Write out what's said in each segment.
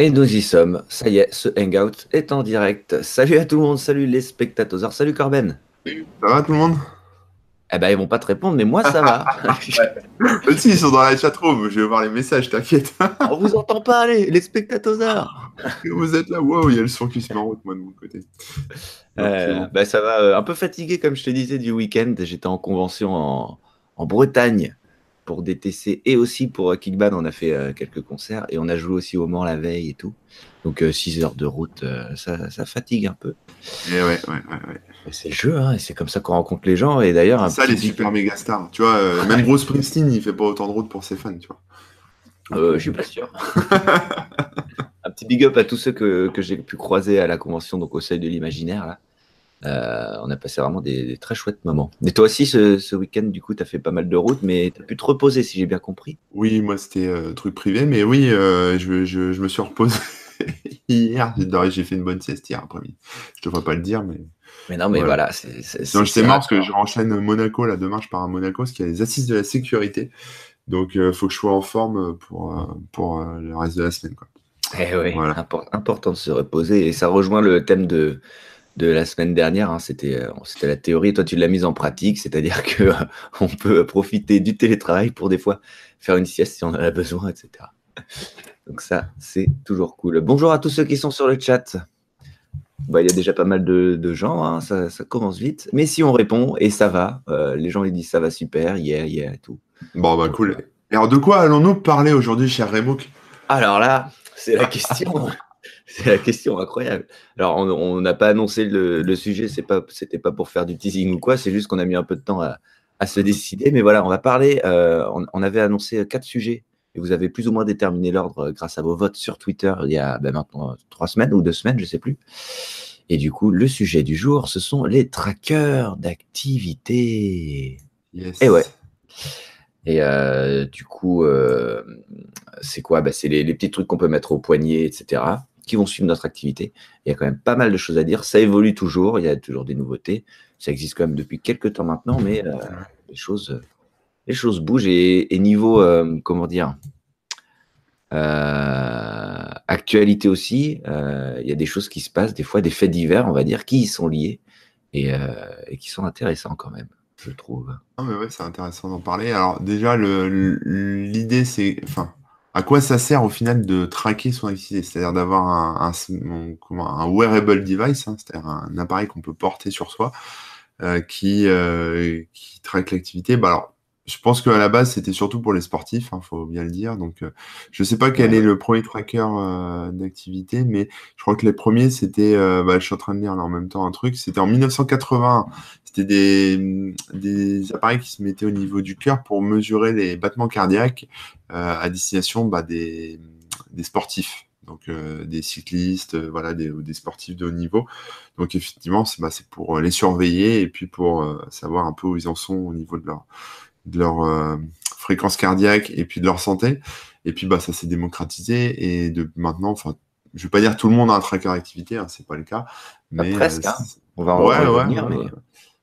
Et nous y sommes. Ça y est, ce hangout est en direct. Salut à tout le monde, salut les spectateurs, salut Corben. Ça va tout le monde? Eh ben ils vont pas te répondre, mais moi ça va. si, ils sont dans la chatroom, je vais voir les messages, t'inquiète. On vous entend pas, les, les spectateurs. vous êtes là, wow, il y a le son qui se met en route, moi de mon côté. Euh, ben, ça va, euh, un peu fatigué comme je te disais du week-end. J'étais en convention en, en Bretagne pour DTC et aussi pour euh, Kickban, on a fait euh, quelques concerts et on a joué aussi au Mans la veille et tout. Donc 6 euh, heures de route, ça, ça, fatigue un peu. Et ouais, ouais, ouais, C'est le jeu, hein, c'est comme ça qu'on rencontre les gens. Et d'ailleurs, ça, les super méga stars. Tu vois, même Bruce Springsteen, il fait pas autant de route pour ses fans, tu vois. je suis pas sûr. un petit big up à tous ceux que, que j'ai pu croiser à la convention, donc au seuil de l'imaginaire là. Euh, on a passé vraiment des, très chouettes moments. Et toi aussi, ce, week-end, du coup, tu as fait pas mal de routes, mais tu as pu te reposer, si j'ai bien compris. Oui, moi, c'était euh, truc privé, mais oui, euh, je, me suis reposé hier. J'ai fait une bonne sieste hier après-midi. Je devrais pas le dire, mais. Mais non, mais voilà. c'est c'est c'est marrant parce que je renchaîne Monaco là demain, je pars à Monaco parce qu'il y a les assises de la sécurité. Donc, il faut que je sois en forme pour, pour le reste de la semaine. Quoi. Eh oui, important de se reposer. Et ça rejoint le thème de, de la semaine dernière. Hein, c'était, euh, c'était la théorie. Toi, tu l'as mise en pratique, c'est-à-dire que euh, on peut profiter du télétravail pour des fois faire une sieste si on en a besoin, etc. Donc ça, c'est toujours cool. Bonjour à tous ceux qui sont sur le chat. Bah, il y a déjà pas mal de, gens, hein, ça, commence vite. Mais si on répond, et ça va, euh, les gens ils disent ça va super, yeah, yeah, tout. Bon, bah cool. Et alors, de quoi allons-nous parler aujourd'hui, cher Remouk? Alors là, c'est la question. C'est la question incroyable. Alors, on n'a pas annoncé le, sujet, c'est pas, c'était pas pour faire du teasing ou quoi, c'est juste qu'on a mis un peu de temps à, se décider. Mais voilà, on va parler. Euh, on, avait annoncé quatre sujets et vous avez plus ou moins déterminé l'ordre grâce à vos votes sur Twitter il y a ben, maintenant trois semaines ou deux semaines, je sais plus. Et du coup, le sujet du jour, ce sont les trackers d'activité. Et ouais. Et euh, du coup, euh, c'est quoi? Ben, C'est les, les, petits trucs qu'on peut mettre au poignet, etc qui vont suivre notre activité. Il y a quand même pas mal de choses à dire. Ça évolue toujours, il y a toujours des nouveautés. Ça existe quand même depuis quelques temps maintenant, mais euh, les, choses, les choses bougent. Et, niveau, euh, comment dire, euh, actualité aussi, il y a des choses qui se passent, des fois des faits divers, on va dire, qui y sont liés et, qui sont intéressants quand même je trouve. Ah mais ouais, c'est intéressant d'en parler. Alors déjà, l'idée, c'est, enfin, à quoi ça sert au final de traquer son activité? C'est-à-dire d'avoir un, wearable device, hein, c'est-à-dire un appareil qu'on peut porter sur soi euh, qui, euh, traque l'activité. Bah alors, je pense qu'à la base, c'était surtout pour les sportifs, il hein, faut bien le dire. Donc, euh, je ne sais pas quel est le premier tracker d'activité, mais je crois que les premiers, c'était, bah, je suis en train de lire en même temps un truc, c'était en 1980. C'était des, des, appareils qui se mettaient au niveau du cœur pour mesurer les battements cardiaques euh, à destination bah, des, des, sportifs. Donc euh, des cyclistes, euh, voilà, des, des, sportifs de haut niveau. Donc effectivement, c'est bah, pour les surveiller et puis pour savoir un peu où ils en sont au niveau de leur, de leur fréquence cardiaque et puis de leur santé. Et puis bah ça s'est démocratisé et de maintenant, enfin, je vais pas dire tout le monde a un tracker activité, hein, c'est pas le cas. Bah, mais presque. Hein. On va en revenir, mais...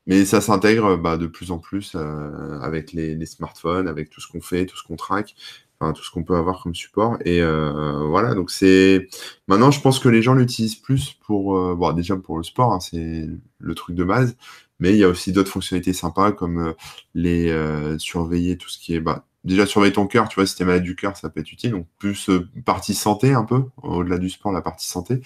Mais ça s'intègre bah, de plus en plus euh, avec les, smartphones, avec tout ce qu'on fait, tout ce qu'on traque, enfin, tout ce qu'on peut avoir comme support. Et euh, voilà, donc c'est. Maintenant, je pense que les gens l'utilisent plus pour. Euh, bon, déjà pour le sport, hein, c'est le truc de base. Mais il y a aussi d'autres fonctionnalités sympas comme les surveiller tout ce qui est. Bah, déjà surveiller ton cœur, tu vois, si tu es malade du cœur, ça peut être utile. Donc plus euh, partie santé un peu, au-delà du sport, la partie santé.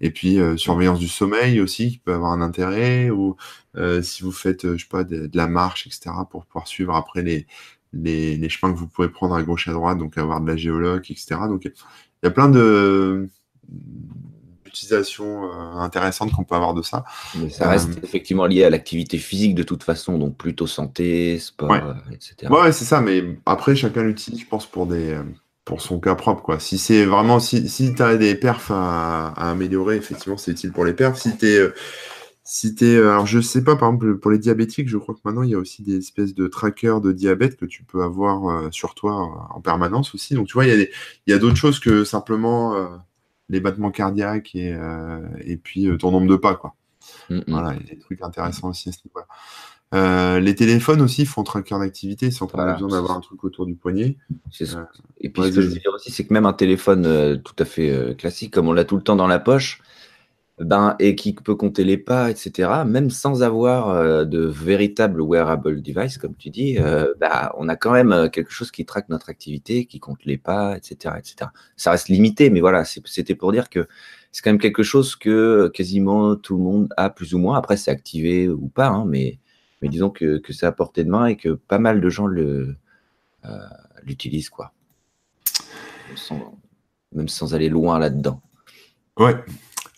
Et puis euh, surveillance du sommeil aussi, qui peut avoir un intérêt. Ou euh, si vous faites, je sais pas, de, la marche, etc., pour pouvoir suivre après les, les, les, chemins que vous pouvez prendre à gauche à droite, donc avoir de la géologue, etc. Donc il y a plein de utilisation euh, intéressante qu'on peut avoir de ça. Mais ça reste euh, effectivement lié à l'activité physique de toute façon, donc plutôt santé, sport, ouais. Euh, etc. Ouais, c'est ça, mais après, chacun l'utilise, je pense, pour des pour son cas propre. Quoi. Si c'est vraiment, si, si tu as des perfs à, améliorer, effectivement, c'est utile pour les perfs. Si tu es. Si es, alors je sais pas, par exemple, pour les diabétiques, je crois que maintenant il y a aussi des espèces de trackers de diabète que tu peux avoir sur toi en permanence aussi. Donc tu vois, il y a, a d'autres choses que simplement les battements cardiaques et, euh, et puis euh, ton nombre de pas. Quoi. Mm. Voilà, il y a des trucs intéressants aussi à ce niveau-là. Euh, les téléphones aussi font tracker d'activité si on a besoin d'avoir un truc autour du poignet. Euh, et puis ce que je veux dire aussi, c'est que même un téléphone euh, tout à fait classique, comme on l'a tout le temps dans la poche, ben, et qui peut compter les pas, etc., même sans avoir de véritable wearable device, comme tu dis, bah, on a quand même quelque chose qui traque notre activité, qui compte les pas, etc., etc. Ça reste limité, mais voilà, c'était pour dire que c'est quand même quelque chose que quasiment tout le monde a plus ou moins. Après, c'est activé ou pas, hein, mais mais disons que, que c'est à portée de main et que pas mal de gens euh, l'utilisent, quoi. même sans aller loin là-dedans. Ouais.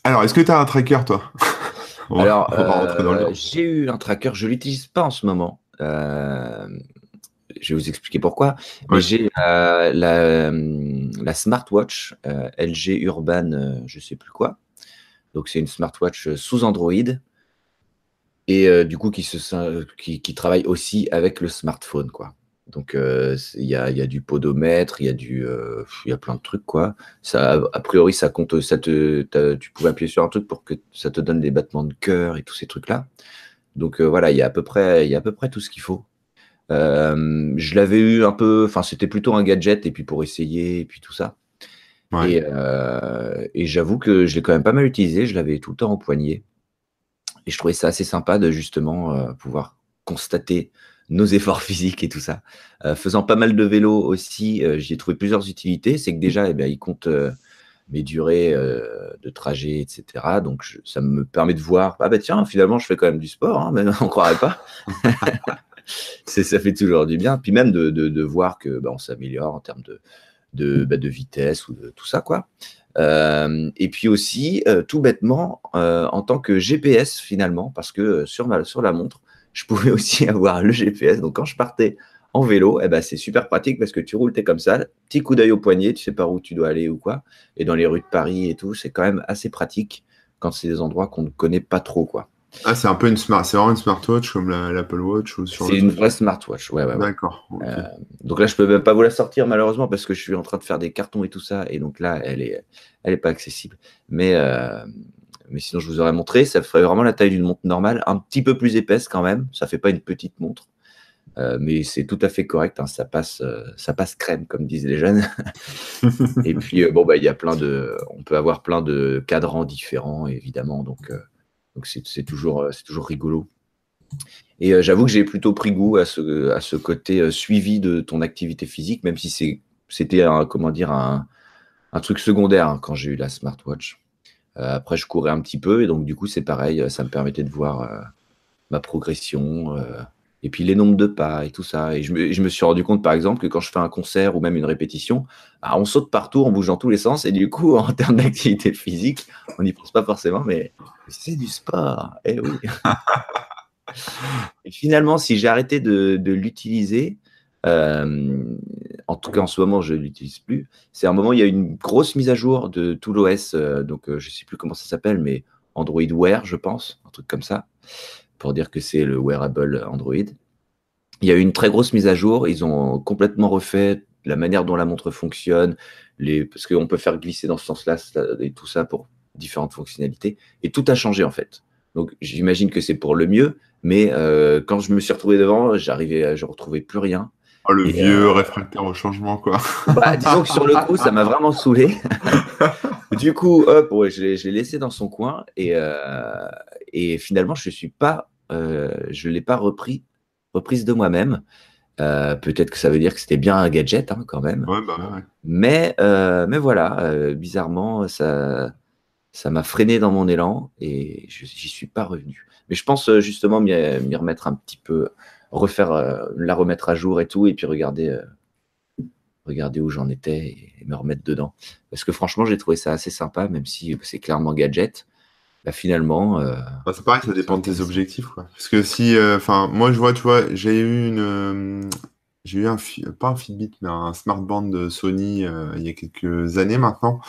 Alors, est-ce que tu as un tracker, toi? Alors, euh, j'ai eu un tracker, je ne l'utilise pas en ce moment. Euh, je vais vous expliquer pourquoi. Mais j'ai la, la, smartwatch LG Urban, je ne sais plus quoi. Donc, c'est une smartwatch sous Android et euh, du coup qui, se, qui, qui, travaille aussi avec le smartphone. quoi. Donc euh, il y, a, y, a, du podomètre, il y, a du, euh, y a plein de trucs. quoi. Ça, a priori, ça compte, ça te, tu pouvais appuyer sur un truc pour que ça te donne des battements de cœur et tous ces trucs-là. Donc voilà, il y, a à peu près, y a à peu près tout ce qu'il faut. je l'avais eu un peu, enfin c'était plutôt un gadget et puis pour essayer et puis tout ça. Et, et j'avoue que je l'ai quand même pas mal utilisé, je l'avais tout le temps au poignet. Et je trouvais ça assez sympa de justement euh, pouvoir constater nos efforts physiques et tout ça. Euh, faisant pas mal de vélo aussi, euh, j'y ai trouvé plusieurs utilités. C'est que déjà, eh bien, il compte mes durées de trajet, etc. Donc, ça me permet de voir, ah bah tiens, finalement, je fais quand même du sport, hein, mais on ne croirait pas. ça fait toujours du bien. Puis même de, de, voir que bah, on s'améliore en termes de, de, bah, de vitesse ou de tout ça, quoi. Euh, et puis aussi, euh, tout bêtement, euh, en tant que GPS finalement, parce que sur, ma, sur la montre, je pouvais aussi avoir le GPS. Donc quand je partais en vélo, eh ben, c'est super pratique parce que tu roules, es comme ça, petit coup d'œil au poignet, tu sais pas où tu dois aller ou quoi. Et dans les rues de Paris et tout, c'est quand même assez pratique quand c'est des endroits qu'on ne connaît pas trop, quoi. Ah, c'est un peu une smart, c'est vraiment une smartwatch comme l'Apple Watch ou sur. C'est une vraie smartwatch, ouais, ouais. D'accord. Euh, donc là, je peux même pas vous la sortir malheureusement parce que je suis en train de faire des cartons et tout ça, et donc là, elle est, elle est pas accessible. Mais, euh, mais sinon, je vous aurais montré, ça ferait vraiment la taille d'une montre normale, un petit peu plus épaisse quand même. Ça fait pas une petite montre, euh, mais c'est tout à fait correct. Hein. ça passe, ça passe crème comme disent les jeunes. et puis bon bah, il y a plein de, on peut avoir plein de cadrans différents évidemment, donc. Donc c'est toujours, euh, toujours rigolo. Et euh, j'avoue que j'ai plutôt pris goût à ce, à ce côté euh, suivi de ton activité physique, même si c'était un, comment dire, un, un truc secondaire hein, quand j'ai eu la smartwatch. Après, je courais un petit peu et donc du coup, c'est pareil, ça me permettait de voir ma progression, et puis les nombres de pas et tout ça. Et je me, suis rendu compte, par exemple, que quand je fais un concert ou même une répétition, bah, on saute partout, on bouge dans tous les sens. Et du coup, en termes d'activité physique, on n'y pense pas forcément, mais c'est du sport. Eh oui. et finalement, si arrêté de, l'utiliser, euh, en tout cas en ce moment, je ne l'utilise plus. C'est un moment, il y a une grosse mise à jour de tout l'OS. Euh, donc, euh, je ne sais plus comment ça s'appelle, mais Android Wear, je pense, un truc comme ça pour dire que c'est le wearable Android. Il y a eu une très grosse mise à jour. Ils ont complètement refait la manière dont la montre fonctionne, les, parce qu'on peut faire glisser dans ce sens-là et tout ça pour différentes fonctionnalités. Et tout a changé en fait. Donc j'imagine que c'est pour le mieux, mais quand je me suis retrouvé devant, j'arrivais, je retrouvais plus rien. Oh, le vieux euh, réfractaire au changement, quoi. Bah, disons que sur le coup, ça m'a vraiment saoulé. du coup, hop, je l'ai laissé dans son coin et, euh, et finalement, je suis pas, euh, je l'ai pas repris, reprise de moi-même. Peut-être que ça veut dire que c'était bien un gadget hein, quand même. Ouais, bah, ouais. Mais, mais voilà, bizarrement, ça, ça m'a freiné dans mon élan et j'y suis pas revenu. Mais je pense justement m'y remettre un petit peu, refaire, la remettre à jour et tout, et puis regarder, regarder où j'en étais et, et, me remettre dedans. Parce que franchement, j'ai trouvé ça assez sympa, même si c'est clairement gadget. Bah, finalement. Euh, bah, c'est pareil, ça dépend de tes objectifs. Quoi. Parce que si, euh, enfin, moi je vois, tu vois, j'ai eu une, euh, j'ai eu un, pas un Fitbit, mais un smartband de Sony il y a quelques années maintenant.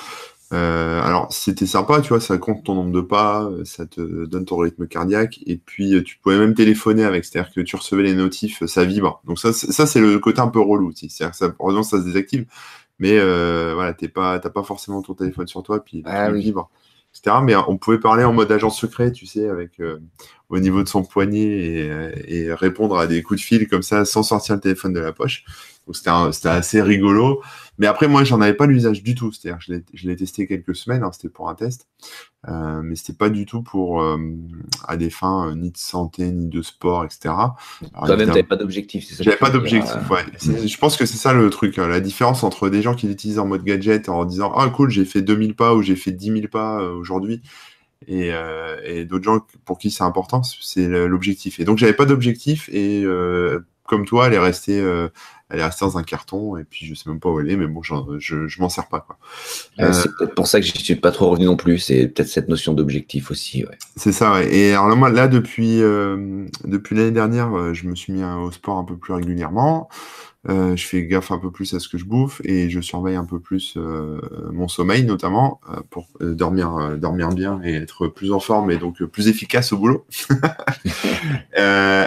Alors c'était sympa, tu vois, ça compte ton nombre de pas, ça te donne ton rythme cardiaque, et puis tu pouvais même téléphoner avec, c'est-à-dire que tu recevais les notifs, ça vibre. Donc ça, ça c'est le côté un peu relou, c'est-à-dire que ça, heureusement ça se désactive, mais voilà, t'es pas, t'as pas forcément ton téléphone sur toi, puis ah, vibre. etc. Mais on pouvait parler en mode agent secret, tu sais, avec au niveau de son poignet et, répondre à des coups de fil comme ça sans sortir le téléphone de la poche. Donc c'était assez rigolo. Mais après, moi, j'en avais pas l'usage du tout. C'est-à-dire que je l'ai testé quelques semaines, hein, c'était pour un test. Euh, mais c'était pas du tout pour euh, à des fins euh, ni de santé, ni de sport, etc. Toi-même, n'avais pas d'objectif, c'est ça J'avais pas d'objectif, ouais. Je pense que c'est ça le truc. Hein. la différence entre des gens qui l'utilisent en mode gadget en disant Ah, cool, j'ai fait 2000 pas ou j'ai fait 10 000 pas aujourd'hui. Et, et d'autres gens pour qui c'est important, c'est l'objectif. Et donc, j'avais pas d'objectif et comme toi, elle est restée elle est restée dans un carton et puis je sais même pas où elle est, mais bon, je, je m'en sers pas. Quoi. Euh, c'est peut-être pour ça que je suis pas trop revenu non plus. C'est peut-être cette notion d'objectif aussi. Ouais. C'est ça. Ouais. Et alors là, moi, là depuis euh, depuis l'année dernière, euh, je me suis mis au sport un peu plus régulièrement. Euh, je fais gaffe un peu plus à ce que je bouffe et je surveille un peu plus euh, mon sommeil notamment euh, pour dormir dormir bien et être plus en forme et donc plus efficace au boulot.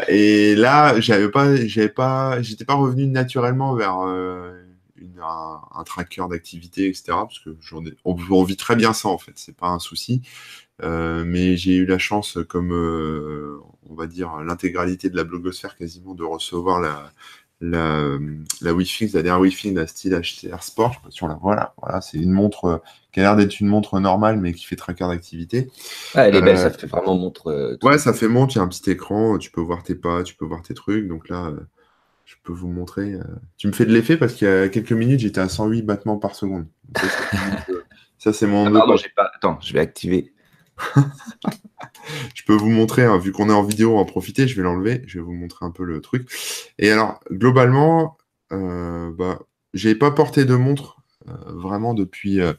et là, j'avais pas j'avais pas j'étais pas revenu naturellement vers une, un, tracker d'activité etc parce que j'en ai, on, on, vit très bien ça en fait c'est pas un souci. mais j'ai eu la chance, comme on va dire l'intégralité de la blogosphère quasiment, de recevoir la, la, la Wi-Fi, la dernière Wi-Fi d'un style HTR Sport, je sais pas si on la voit là. Voilà, c'est une montre euh, qui a l'air d'être une montre normale, mais qui fait tracker d'activité. Ah, elle est belle, euh, ça fait vraiment montre. Euh, ouais, ça fait montre, il y a un petit écran, tu peux voir tes pas, tu peux voir tes trucs. Donc là, je peux vous montrer. Tu me fais de l'effet parce qu'il y a quelques minutes, j'étais à 108 battements par seconde. Ça, c'est mon. Ah, pardon, pas... Attends, je vais activer. je peux vous montrer, hein, vu qu'on est en vidéo, en profiter, je vais l'enlever, je vais vous montrer un peu le truc. Et alors, globalement, euh, bah, j'ai pas porté de montre euh, vraiment depuis. Euh,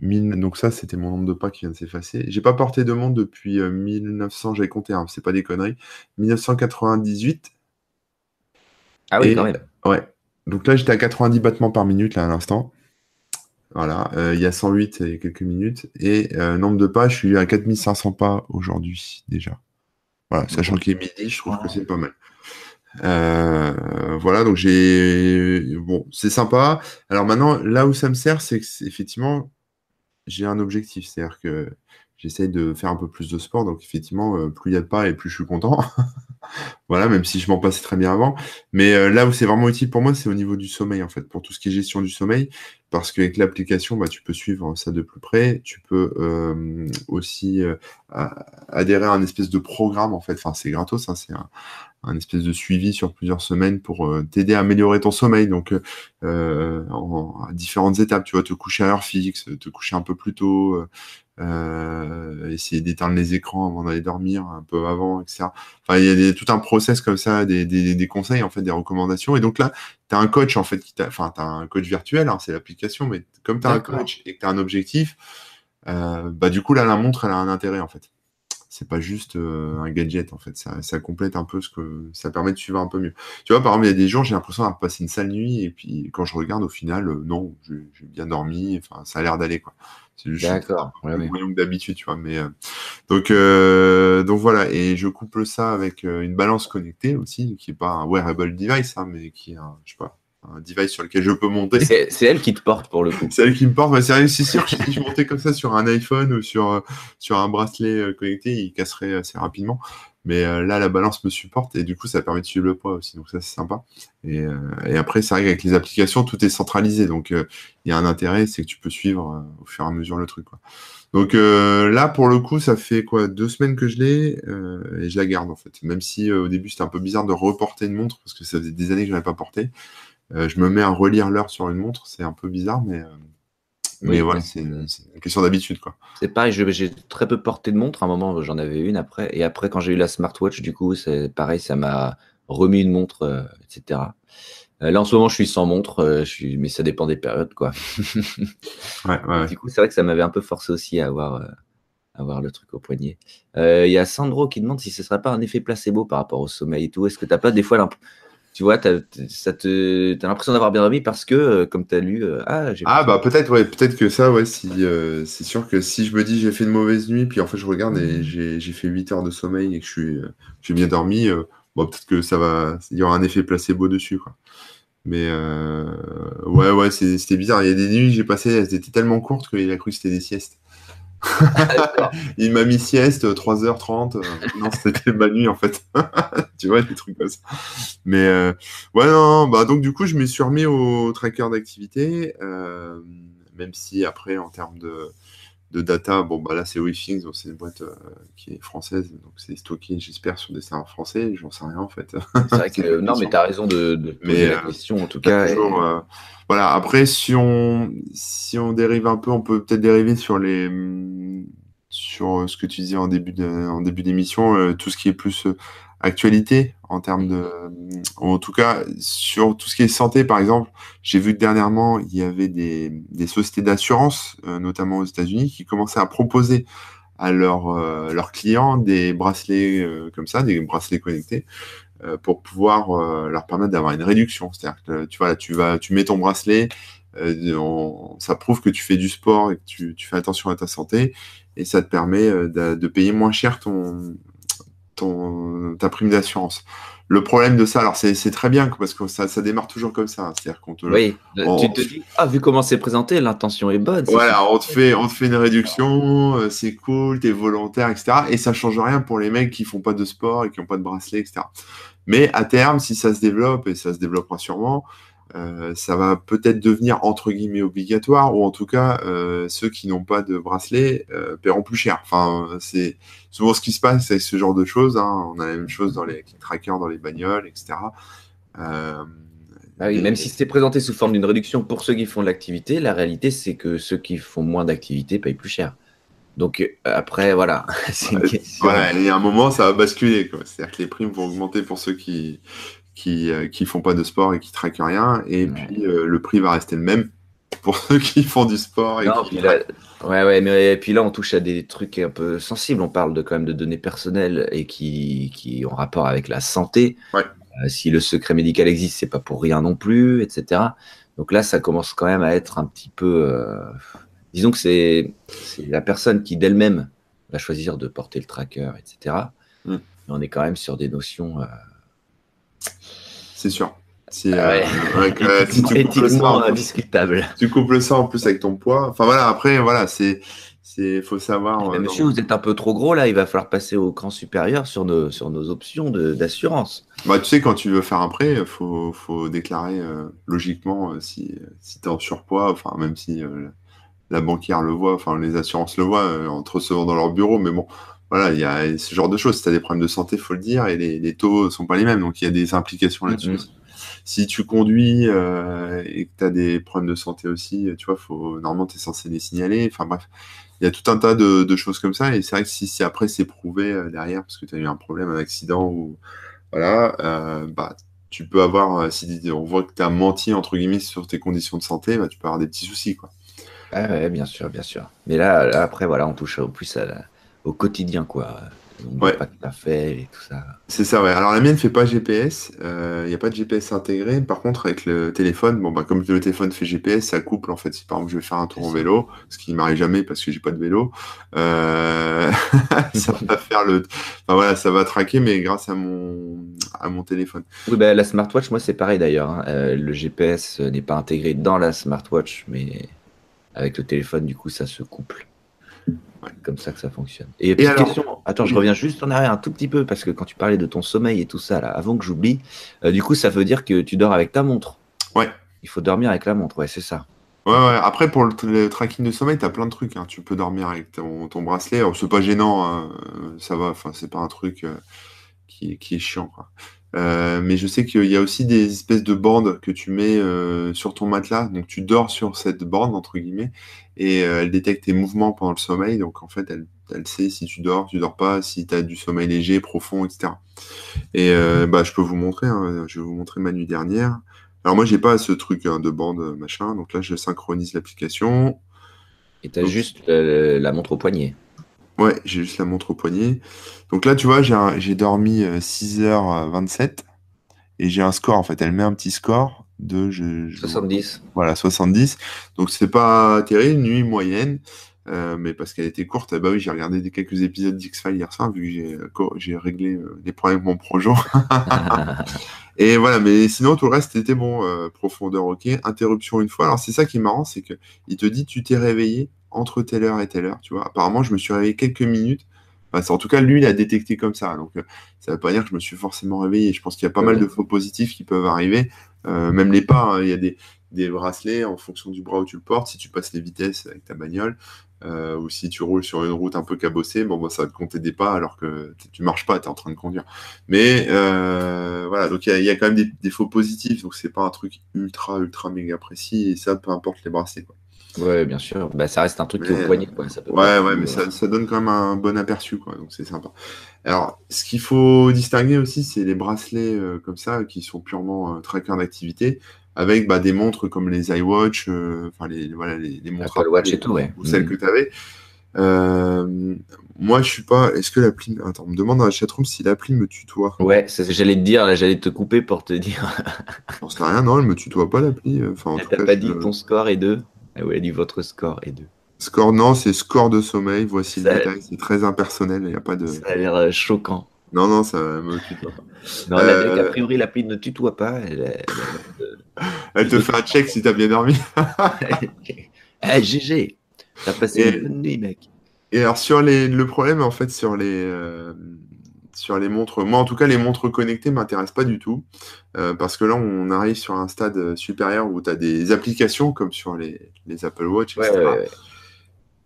donc ça, c'était mon nombre de pas qui vient de s'effacer. J'ai pas porté de montre depuis 1900, j'avais compté, hein, c'est pas des conneries. 1998. Ah oui, quand même. Ouais. Donc là, j'étais à 90 battements par minute là à l'instant. Voilà, euh, il y a 108 il y a quelques minutes. Et euh, nombre de pas, je suis à 4500 pas aujourd'hui déjà. Voilà, sachant qu'il est midi, je trouve que c'est pas mal. Euh, voilà, donc j'ai. Bon, c'est sympa. Alors maintenant, là où ça me sert, c'est que effectivement, j'ai un objectif. C'est-à-dire que j'essaye de faire un peu plus de sport. Donc, effectivement, euh, plus il y a de pas et plus je suis content. voilà, même si je m'en passais très bien avant. Mais euh, là où c'est vraiment utile pour moi, c'est au niveau du sommeil, en fait, pour tout ce qui est gestion du sommeil. Parce qu'avec l'application, bah, tu peux suivre ça de plus près. Tu peux euh, aussi adhérer à un espèce de programme, en fait. Enfin, c'est gratos, hein, c'est un, espèce de suivi sur plusieurs semaines pour euh, t'aider à améliorer ton sommeil. Donc, euh, en, différentes étapes, tu vois, te coucher à l'heure fixe, te coucher un peu plus tôt, euh, essayer d'éteindre les écrans avant d'aller dormir un peu avant, etc. Enfin, il y a des, tout un process comme ça, des, des, des, conseils, en fait, des recommandations. Et donc là, tu as un coach, en fait, qui t'a, enfin, tu as un coach virtuel, hein, c'est l'application, mais comme tu as un coach et que tu as un objectif, euh, bah, du coup, là, la montre, elle a un intérêt, en fait c'est pas juste euh, un gadget en fait. Ça, ça, complète un peu ce que ça permet de suivre un peu mieux. Tu vois, par exemple, il y a des jours, j'ai l'impression d'avoir passé une sale nuit et puis quand je regarde au final, non, j'ai bien dormi. Enfin, ça a l'air d'aller quoi. C'est juste D'accord. Ouais, d'habitude, tu vois. Mais euh, donc donc voilà. Et je couple ça avec une balance connectée aussi, qui est pas un wearable device, hein, mais qui est un, je sais pas, un device sur lequel je peux monter. C'est elle qui te porte pour le coup. C'est elle qui me porte. Bah, c'est sûr que si je montais comme ça sur un iPhone ou sur, euh, sur un bracelet euh, connecté, il casserait assez rapidement. Mais euh, là, la balance me supporte et du coup, ça permet de suivre le poids aussi. Donc ça, c'est sympa. Et, et après, c'est vrai qu'avec les applications, tout est centralisé. Donc il y a un intérêt, c'est que tu peux suivre au fur et à mesure le truc. Quoi. Donc là, pour le coup, ça fait quoi? Deux semaines que je l'ai et je la garde en fait. Même si au début, c'était un peu bizarre de reporter une montre parce que ça faisait des années que je n'avais pas porté. Euh, je me mets à relire l'heure sur une montre, c'est un peu bizarre, mais, euh, mais voilà, c'est une, question d'habitude. quoi. C'est pareil, j'ai très peu porté de montre. À un moment, j'en avais une après. Et après, quand j'ai eu la smartwatch, du coup, c'est pareil, ça m'a remis une montre, euh, etc. là, en ce moment, je suis sans montre, je suis... mais ça dépend des périodes. quoi. ouais, ouais, du coup, c'est vrai que ça m'avait un peu forcé aussi à avoir, avoir le truc au poignet. Il y a Sandro qui demande si ce ne serait pas un effet placebo par rapport au sommeil et tout. Est-ce que tu n'as pas des fois l'impression tu vois, tu as, l'impression d'avoir bien dormi parce que, euh, comme tu as lu, euh, ah, ah bah peut-être, ouais, peut-être que ça, ouais, si, euh, c'est sûr que si je me dis j'ai fait une mauvaise nuit, puis en fait je regarde et mmh. j'ai fait 8 heures de sommeil et que je suis, j'ai bien dormi, bon, peut-être que ça va, il y aura un effet placebo dessus, quoi. Mais ouais, ouais, c'était bizarre. Il y a des nuits que j'ai passées, elles étaient tellement courtes qu'il a cru que c'était des siestes. il m'a mis sieste 3h30. Euh, non, c'était ma nuit en fait. tu vois, des trucs comme ça. Mais euh, ouais, non, bah donc du coup, je me suis remis au tracker d'activité. Euh, même si après, en termes de, de data, bon, bah là, c'est WeThings, donc c'est une boîte qui est française, donc c'est stocké, j'espère, sur des serveurs français. J'en sais rien en fait. C'est vrai que non, mais tu as raison de, de poser la question en tout cas. voilà, après, si on, si on dérive un peu, on peut peut-être dériver sur les sur ce que tu disais en début en début d'émission, euh, tout ce qui est plus euh, actualité en termes de, en tout cas sur tout ce qui est santé par exemple. J'ai vu que dernièrement il y avait des, des sociétés d'assurance, euh, notamment aux États-Unis, qui commençaient à proposer à leurs leurs clients des bracelets comme ça, des bracelets connectés pour pouvoir leur permettre d'avoir une réduction. C'est-à-dire que tu vois là, tu vas, tu mets ton bracelet, ça prouve que tu fais du sport et que tu, tu, fais attention à ta santé et ça te permet euh, de, payer moins cher ton, ton ta prime d'assurance. Le problème de ça, alors c'est très bien parce que ça, ça démarre toujours comme ça. Hein. C'est-à-dire qu'on te. Oui, tu te dis, ah, vu comment c'est présenté, l'intention est bonne. Voilà, on te, fait, on te fait une réduction, euh, c'est cool, t'es volontaire, etc. Et ça change rien pour les mecs qui font pas de sport et qui ont pas de bracelet, etc. Mais à terme, si ça se développe, et ça se développera sûrement, euh, ça va peut-être devenir entre guillemets obligatoire, ou en tout cas, euh, ceux qui n'ont pas de bracelet euh, paieront plus cher. Enfin, c'est souvent ce qui se passe avec ce genre de choses. Hein. On a la même chose dans les trackers, dans les bagnoles, etc. Ah oui, même si c'était présenté sous forme d'une réduction pour ceux qui font de l'activité, la réalité c'est que ceux qui font moins d'activité payent plus cher. Donc après, voilà, c'est une question. Voilà, et à un moment, ça va basculer. C'est-à-dire que les primes vont augmenter pour ceux qui, qui euh, qui font pas de sport et qui traquent rien, et puis euh, le prix va rester le même pour ceux qui font du sport. Et ouais, ouais, mais puis là on touche à des trucs un peu sensibles. On parle de quand même de données personnelles et qui qui ont rapport avec la santé. Euh, si le secret médical existe, c'est pas pour rien non plus, etc. Donc là, ça commence quand même à être un petit peu. Disons que c'est la personne qui d'elle-même va choisir de porter le tracker, etc. Mm. Mais on est quand même sur des notions c'est sûr. Si, ah euh, euh, tu couples ça, indiscutable. Tu couples ça en plus avec ton poids. Enfin voilà, après, voilà, c'est. Il faut savoir. Euh, monsieur, vous êtes un peu trop gros là, il va falloir passer au cran supérieur sur nos, sur nos options d'assurance. Bah, tu sais, quand tu veux faire un prêt, il faut, faut, déclarer logiquement si, si tu es en surpoids, enfin, même si la banquière le voit, enfin, les assurances le voient en te recevant dans leur bureau, mais bon, voilà, il y a ce genre de choses. Si tu as des problèmes de santé, faut le dire, et les, les taux sont pas les mêmes, donc il y a des implications là-dessus. Mm-hmm. Si tu conduis euh, et que tu as des problèmes de santé aussi, tu vois, faut normalement tu es censé les signaler. Enfin bref, il y a tout un tas de, de choses comme ça, et c'est vrai que si, si après c'est prouvé euh, derrière parce que tu as eu un problème, un accident ou voilà, euh, bah tu peux avoir, si on voit que tu as menti entre guillemets sur tes conditions de santé, bah, tu peux avoir des petits soucis quoi. Ah ouais, bien sûr, bien sûr. Mais là, là après voilà, on touche au plus à la au quotidien, quoi. ouais. pas tout à fait et tout ça. C'est ça, ouais. Alors la mienne fait pas GPS, il euh, n'y a pas de GPS intégré. Par contre, avec le téléphone, bon bah comme le téléphone fait GPS, ça couple en fait. Si par exemple je vais faire un tour en vélo, ce qui m'arrive jamais parce que j'ai pas de vélo, euh... ça va faire le, enfin voilà, ça va traquer, mais grâce à mon à mon téléphone. Oui, bah, la smartwatch, moi c'est pareil d'ailleurs. Hein. Euh, le GPS n'est pas intégré dans la smartwatch, mais avec le téléphone, du coup, ça se couple. Comme ça que ça fonctionne. Et, question, attends, je reviens juste en arrière un tout petit peu, parce que quand tu parlais de ton sommeil et tout ça, là, avant que j'oublie, euh, du coup, ça veut dire que tu dors avec ta montre. Ouais. Il faut dormir avec la montre, ouais, c'est ça. Ouais, ouais. Après, pour le, tracking de sommeil, tu as plein de trucs. Hein. Tu peux dormir avec ton, bracelet. C'est pas gênant, hein. ça va. Enfin, c'est pas un truc euh, qui, qui, est chiant. Quoi. Euh, mais je sais qu'il y a aussi des espèces de bandes que tu mets euh, sur ton matelas. Donc tu dors sur cette bande, entre guillemets, et euh, elle détecte tes mouvements pendant le sommeil. Donc en fait, elle, elle sait si tu dors, tu dors pas, si tu as du sommeil léger, profond, etc. Et bah, je peux vous montrer, hein. je vais vous montrer ma nuit dernière. Alors moi, j'ai pas ce truc hein, de bande, machin. Donc là, je synchronise l'application. Et tu as juste la montre au poignet. Ouais, j'ai juste la montre au poignet. Donc là, tu vois, j'ai dormi 6h27 euh, et j'ai un score en fait. Elle met un petit score de. Je, 70. Voilà, 70. Donc c'est pas terrible, nuit moyenne. Euh, mais parce qu'elle était courte, bah oui, j'ai regardé quelques épisodes d'X-Files hier soir, vu que j'ai réglé euh, les problèmes de mon projet. et voilà, mais sinon, tout le reste était bon. profondeur, ok. Interruption une fois. Alors, c'est ça qui est marrant, c'est qu'il te dit, tu t'es réveillé entre telle heure et telle heure, tu vois. Apparemment, je me suis réveillé quelques minutes. en tout cas, lui, il a détecté comme ça. Donc, euh, ça ne veut pas dire que je me suis forcément réveillé. Je pense qu'il y a pas mal de faux positifs qui peuvent arriver. Euh, même les pas, hein. il y a des, des bracelets en fonction du bras où tu le portes. Si tu passes les vitesses avec ta bagnole, euh, ou si tu roules sur une route un peu cabossée, bon, bah, ça va te compter des pas alors que tu marches pas, tu es en train de conduire. Mais voilà, donc il y, a quand même des, des faux positifs, donc c'est pas un truc ultra, ultra méga précis, et ça, peu importe les bracelets. Quoi. Ouais, bien sûr. Bah, ça reste un truc qui est au poignet. Quoi. Ça ouais, ouais, mais ça, ça, donne quand même un bon aperçu, quoi. Donc c'est sympa. Alors, ce qu'il faut distinguer aussi, c'est les bracelets euh, comme ça, qui sont purement euh, tracker d'activité avec bah, des montres comme les iWatch, euh, enfin les, voilà, les, montres Apple Watch et tout, ouais. ou celles mm. que tu avais. Euh, moi, je suis pas. Est-ce que l'appli. Attends, on me demande dans la chatroom si l'appli me tutoie. Ouais, j'allais te dire. Là, j'allais te couper pour te dire. J'en sais rien, non, elle me tutoie pas l'appli. Enfin, t'as pas dit que ton score est 2 ah ouais, elle dit votre score est 2. Score, non, c'est score de sommeil. Voici le détail. C'est très impersonnel. Il y a pas de. Ça a l'air euh, choquant. Non, non, ça me tutoie pas. Non, euh... a priori, l'appli ne tutoie pas. Elle, elle, te fait un check si t'as bien dormi. GG, t'as passé une bonne nuit, mec. Et alors, sur les, le problème, en fait, sur les, euh, sur les montres, moi, en tout cas, les montres connectées m'intéressent pas du tout. Euh, parce que là, on arrive sur un stade supérieur où tu as des applications comme sur les, les Apple Watch, etc. Ouais, ouais,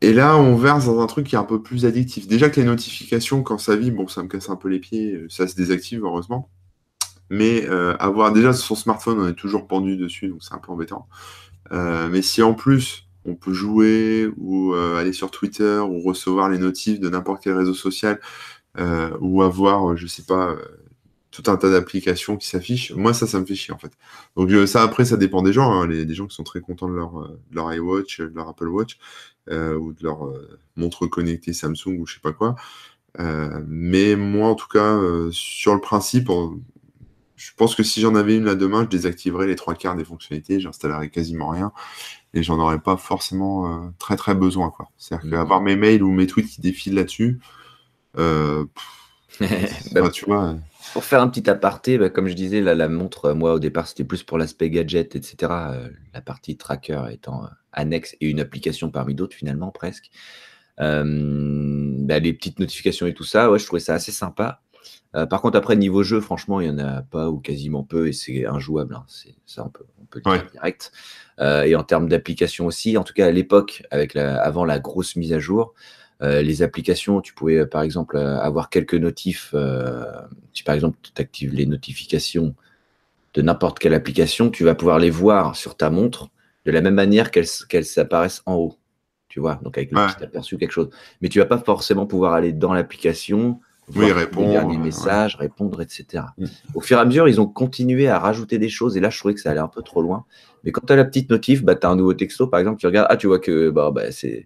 et là, on verse dans un truc qui est un peu plus addictif. Déjà que les notifications, quand ça vibre, bon, ça me casse un peu les pieds, euh, ça se désactive, heureusement. Mais euh, avoir déjà son smartphone, on est toujours pendu dessus, donc c'est un peu embêtant. Euh, mais si en plus, on peut jouer ou aller sur Twitter ou recevoir les notifs de n'importe quel réseau social ou avoir, je sais pas, tout un tas d'applications qui s'affichent. Moi, ça, ça me fait chier en fait. Donc ça, après, ça dépend des gens. Hein. Les, des gens qui sont très contents de leur, de leur iWatch, de leur Apple Watch. Euh, ou de leur euh, montre connectée Samsung ou je sais pas quoi. Euh, mais moi, en tout cas, sur le principe, je pense que si j'en avais une là demain, je désactiverais les trois quarts des fonctionnalités, j'installerais quasiment rien et j'en aurais pas forcément très très besoin. C'est-à-dire mmh. qu'avoir mes mails ou mes tweets qui défilent là-dessus, euh, bah, tu vois. Pour faire un petit aparté, bah, comme je disais, là, la montre, moi au départ, c'était plus pour l'aspect gadget, etc. la partie tracker étant annexe et une application parmi d'autres finalement presque. Euh, bah, les petites notifications et tout ça, ouais, je trouvais ça assez sympa. Euh, par contre, après, niveau jeu, franchement, il n'y en a pas ou quasiment peu et c'est injouable. Hein. C'est, ça, on peut, on peut le dire direct. Euh, et en termes d'application aussi, en tout cas à l'époque, avec la, avant la grosse mise à jour, les applications, tu pouvais par exemple avoir quelques notifs. si par exemple tu actives les notifications de n'importe quelle application, tu vas pouvoir les voir sur ta montre de la même manière qu'elles s'apparaissent en haut. Tu vois, donc avec le petit aperçu, quelque chose. Mais tu vas pas forcément pouvoir aller dans l'application, oui, répondre, des messages, répondre, etc. Mm. Au fur et à mesure, ils ont continué à rajouter des choses, et là, je trouvais que ça allait un peu trop loin. Mais quand tu as la petite notif, bah, tu as un nouveau texto, par exemple, tu regardes, ah, tu vois que bah, bah, c'est euh,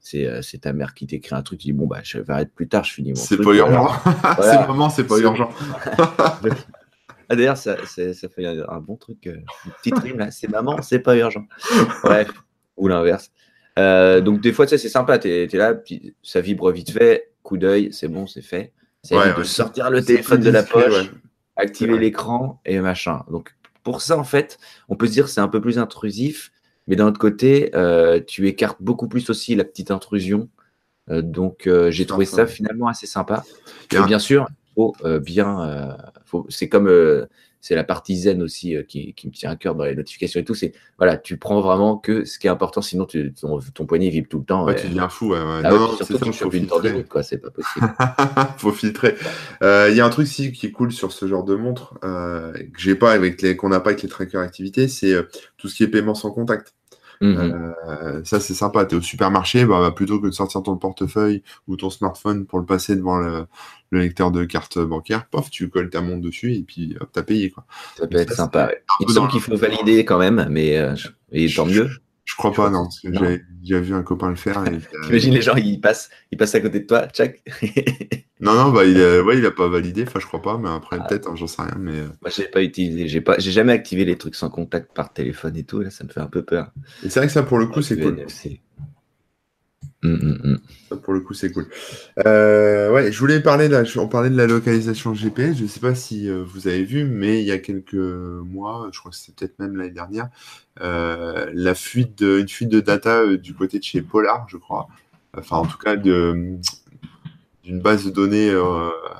c'est ta mère qui t'écrit un truc, tu dis bon bah je vais arrêter plus tard, je finis mon C'est pas urgent. c'est vraiment c'est pas urgent. Ah, d'ailleurs, ça, ça, fait un bon truc. Euh, une petite rime là. C'est maman, c'est pas urgent. Bref, ou l'inverse. Euh, donc, des fois, tu sais, c'est sympa. Tu es, là, ça vibre vite fait, coup d'œil, c'est bon, c'est fait. C'est de sortir le téléphone de la poche, activer l'écran et machin. Donc, pour ça, en fait, on peut se dire que c'est un peu plus intrusif, mais d'un autre côté, euh, tu écartes beaucoup plus aussi la petite intrusion. donc, j'ai trouvé ça finalement assez sympa. Et bien sûr, faut bien c'est comme euh, c'est la partie zen aussi euh, qui, me tient à cœur dans les notifications et tout. C'est voilà, tu prends vraiment que ce qui est important, sinon ton, poignet vibre tout le temps. Ouais, tu deviens fou. Ouais, ah non, surtout ça, une de quoi, c'est pas possible. faut filtrer. Euh, il y a un truc si, qui est cool sur ce genre de montre que j'ai pas avec les qu'on n'a pas avec les trackers activités, c'est tout ce qui est paiement sans contact. Mmh ça, c'est sympa. Tu es au supermarché, bah, bah, plutôt que de sortir ton portefeuille ou ton smartphone pour le passer devant le, le lecteur de carte bancaire, pof, tu colles ta montre dessus et puis hop, t'as payé. Quoi. Ça peut être sympa. Il me semble qu'il faut valider quand même, mais euh, et tant mieux. Je crois pas, non. J'ai vu un copain le faire. T'imagines les gens, ils passent, ils passent à côté de toi, tchac. non, non, bah, il a, ouais, il a pas validé, enfin, je crois pas, mais après, ah. peut-être, hein, j'en sais rien. Mais... Euh. Moi, j'ai pas utilisé, j'ai pas, j'ai jamais activé les trucs sans contact par téléphone et tout, là, ça me fait un peu peur. Et c'est vrai que ça, pour le coup, c'est cool. Mm, mm, Ça, pour le coup, c'est cool. Euh, ouais, je voulais parler, là, on parlait de la localisation GPS. Je ne sais pas si euh, vous avez vu, mais il y a quelques mois, je crois que c'était peut-être même l'année dernière, euh, la fuite de, une fuite de data du côté de chez Polar, je crois. Enfin, en tout cas, d'une base de données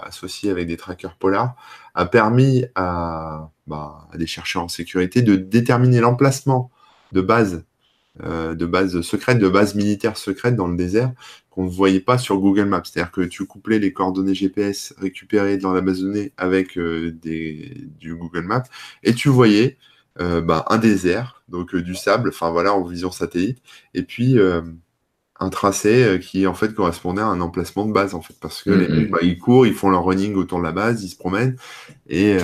associée avec des trackers Polar, a permis à, bah, à des chercheurs en sécurité de déterminer l'emplacement de bases euh, de base secrète, de base militaire secrète dans le désert qu'on ne voyait pas sur Google Maps. C'est-à-dire que tu couplais les coordonnées GPS récupérées dans la base de données avec euh, du Google Maps et tu voyais euh, bah, un désert, donc du sable, enfin voilà, en vision satellite, et puis un tracé qui en fait correspondait à un emplacement de base en fait parce que les mm-hmm. mecs bah, ils courent, ils font leur running autour de la base, ils se promènent et,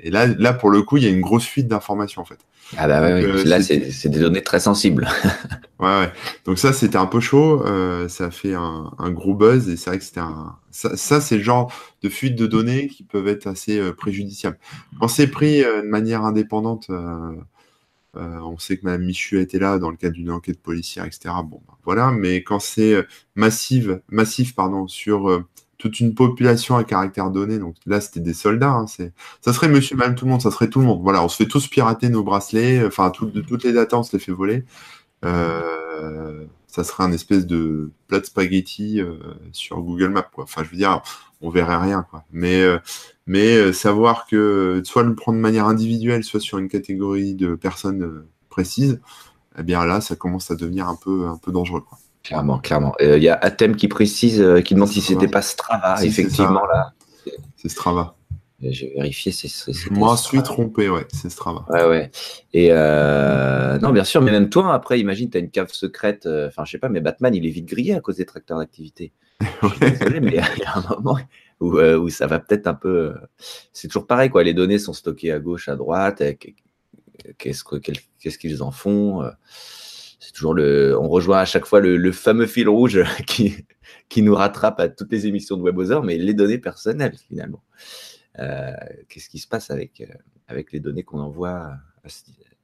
et là là pour le coup il y a une grosse fuite d'informations en fait. Ah bah ouais, euh, là c'est des données très sensibles. ouais, ouais. Donc ça c'était un peu chaud, euh, ça a fait un, gros buzz et c'est vrai que c'était un... Ça, c'est le genre de fuite de données qui peuvent être assez euh, préjudiciables. Quand c'est pris de manière indépendante, on sait que Mme Michu été là dans le cadre d'une enquête policière, etc. Bon, bah, voilà, mais quand c'est massive, massif pardon, sur toute une population à caractère donné. Donc là, c'était des soldats. Hein, ça serait monsieur, même tout le monde, ça serait tout le monde. Voilà, on se fait tous pirater nos bracelets. Enfin, toutes les datas, on se les fait voler. Euh, ça serait un espèce de plat de spaghetti euh, sur Google Maps. Quoi. Enfin, je veux dire, on verrait rien. Quoi. Mais, euh, mais savoir que soit le prendre de manière individuelle, soit sur une catégorie de personnes précises, eh bien là, ça commence à devenir un peu, un peu dangereux. Quoi. Clairement, clairement. Il y a Atem qui précise, euh, qui demande si c'était pas Strava. Effectivement, là. C'est Strava. J'ai vérifié, c'est. Moi, ensuite trompé, ouais, c'est Strava. Ouais, ouais. Et euh, non, bien sûr, mais même toi, après, imagine, tu as une cave secrète. Euh, enfin, je sais pas, mais Batman, il est vite grillé à cause des tracteurs d'activité. désolé, mais il y a un moment où, où ça va peut-être un peu. C'est toujours pareil, quoi. Les données sont stockées à gauche, à droite. Qu'est-ce qu'ils en font c'est toujours le, on rejoint à chaque fois le, fameux fil rouge qui, qui nous rattrape à toutes les émissions de WebOther, mais les données personnelles finalement. Euh, qu'est-ce qui se passe avec, euh, avec les données qu'on envoie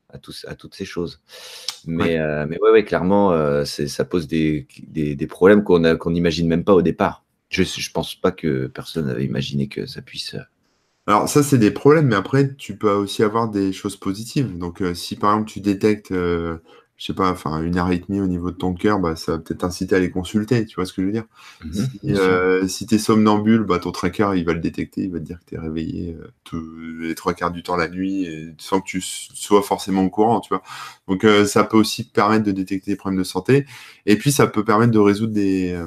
à, tous, à toutes ces choses? Mais, ouais. Euh, mais ouais, ouais, clairement, ça pose des, des, problèmes qu'on qu'on n'imagine même pas au départ. Je ne pense pas que personne n'avait imaginé que ça puisse. Alors ça, c'est des problèmes, mais après, tu peux aussi avoir des choses positives. Donc, si par exemple, tu détectes je sais pas, enfin, une arythmie au niveau de ton cœur, bah, ça va peut-être inciter à les consulter, tu vois ce que je veux dire? Mhm, Si, tu es euh, somnambule, bah, ton tracker, il va le détecter, il va te dire que tu es réveillé euh, les trois quarts du temps la nuit, et, sans que tu sois forcément au courant, tu vois. Donc euh, ça peut aussi permettre de détecter des problèmes de santé, et puis ça peut permettre de résoudre des...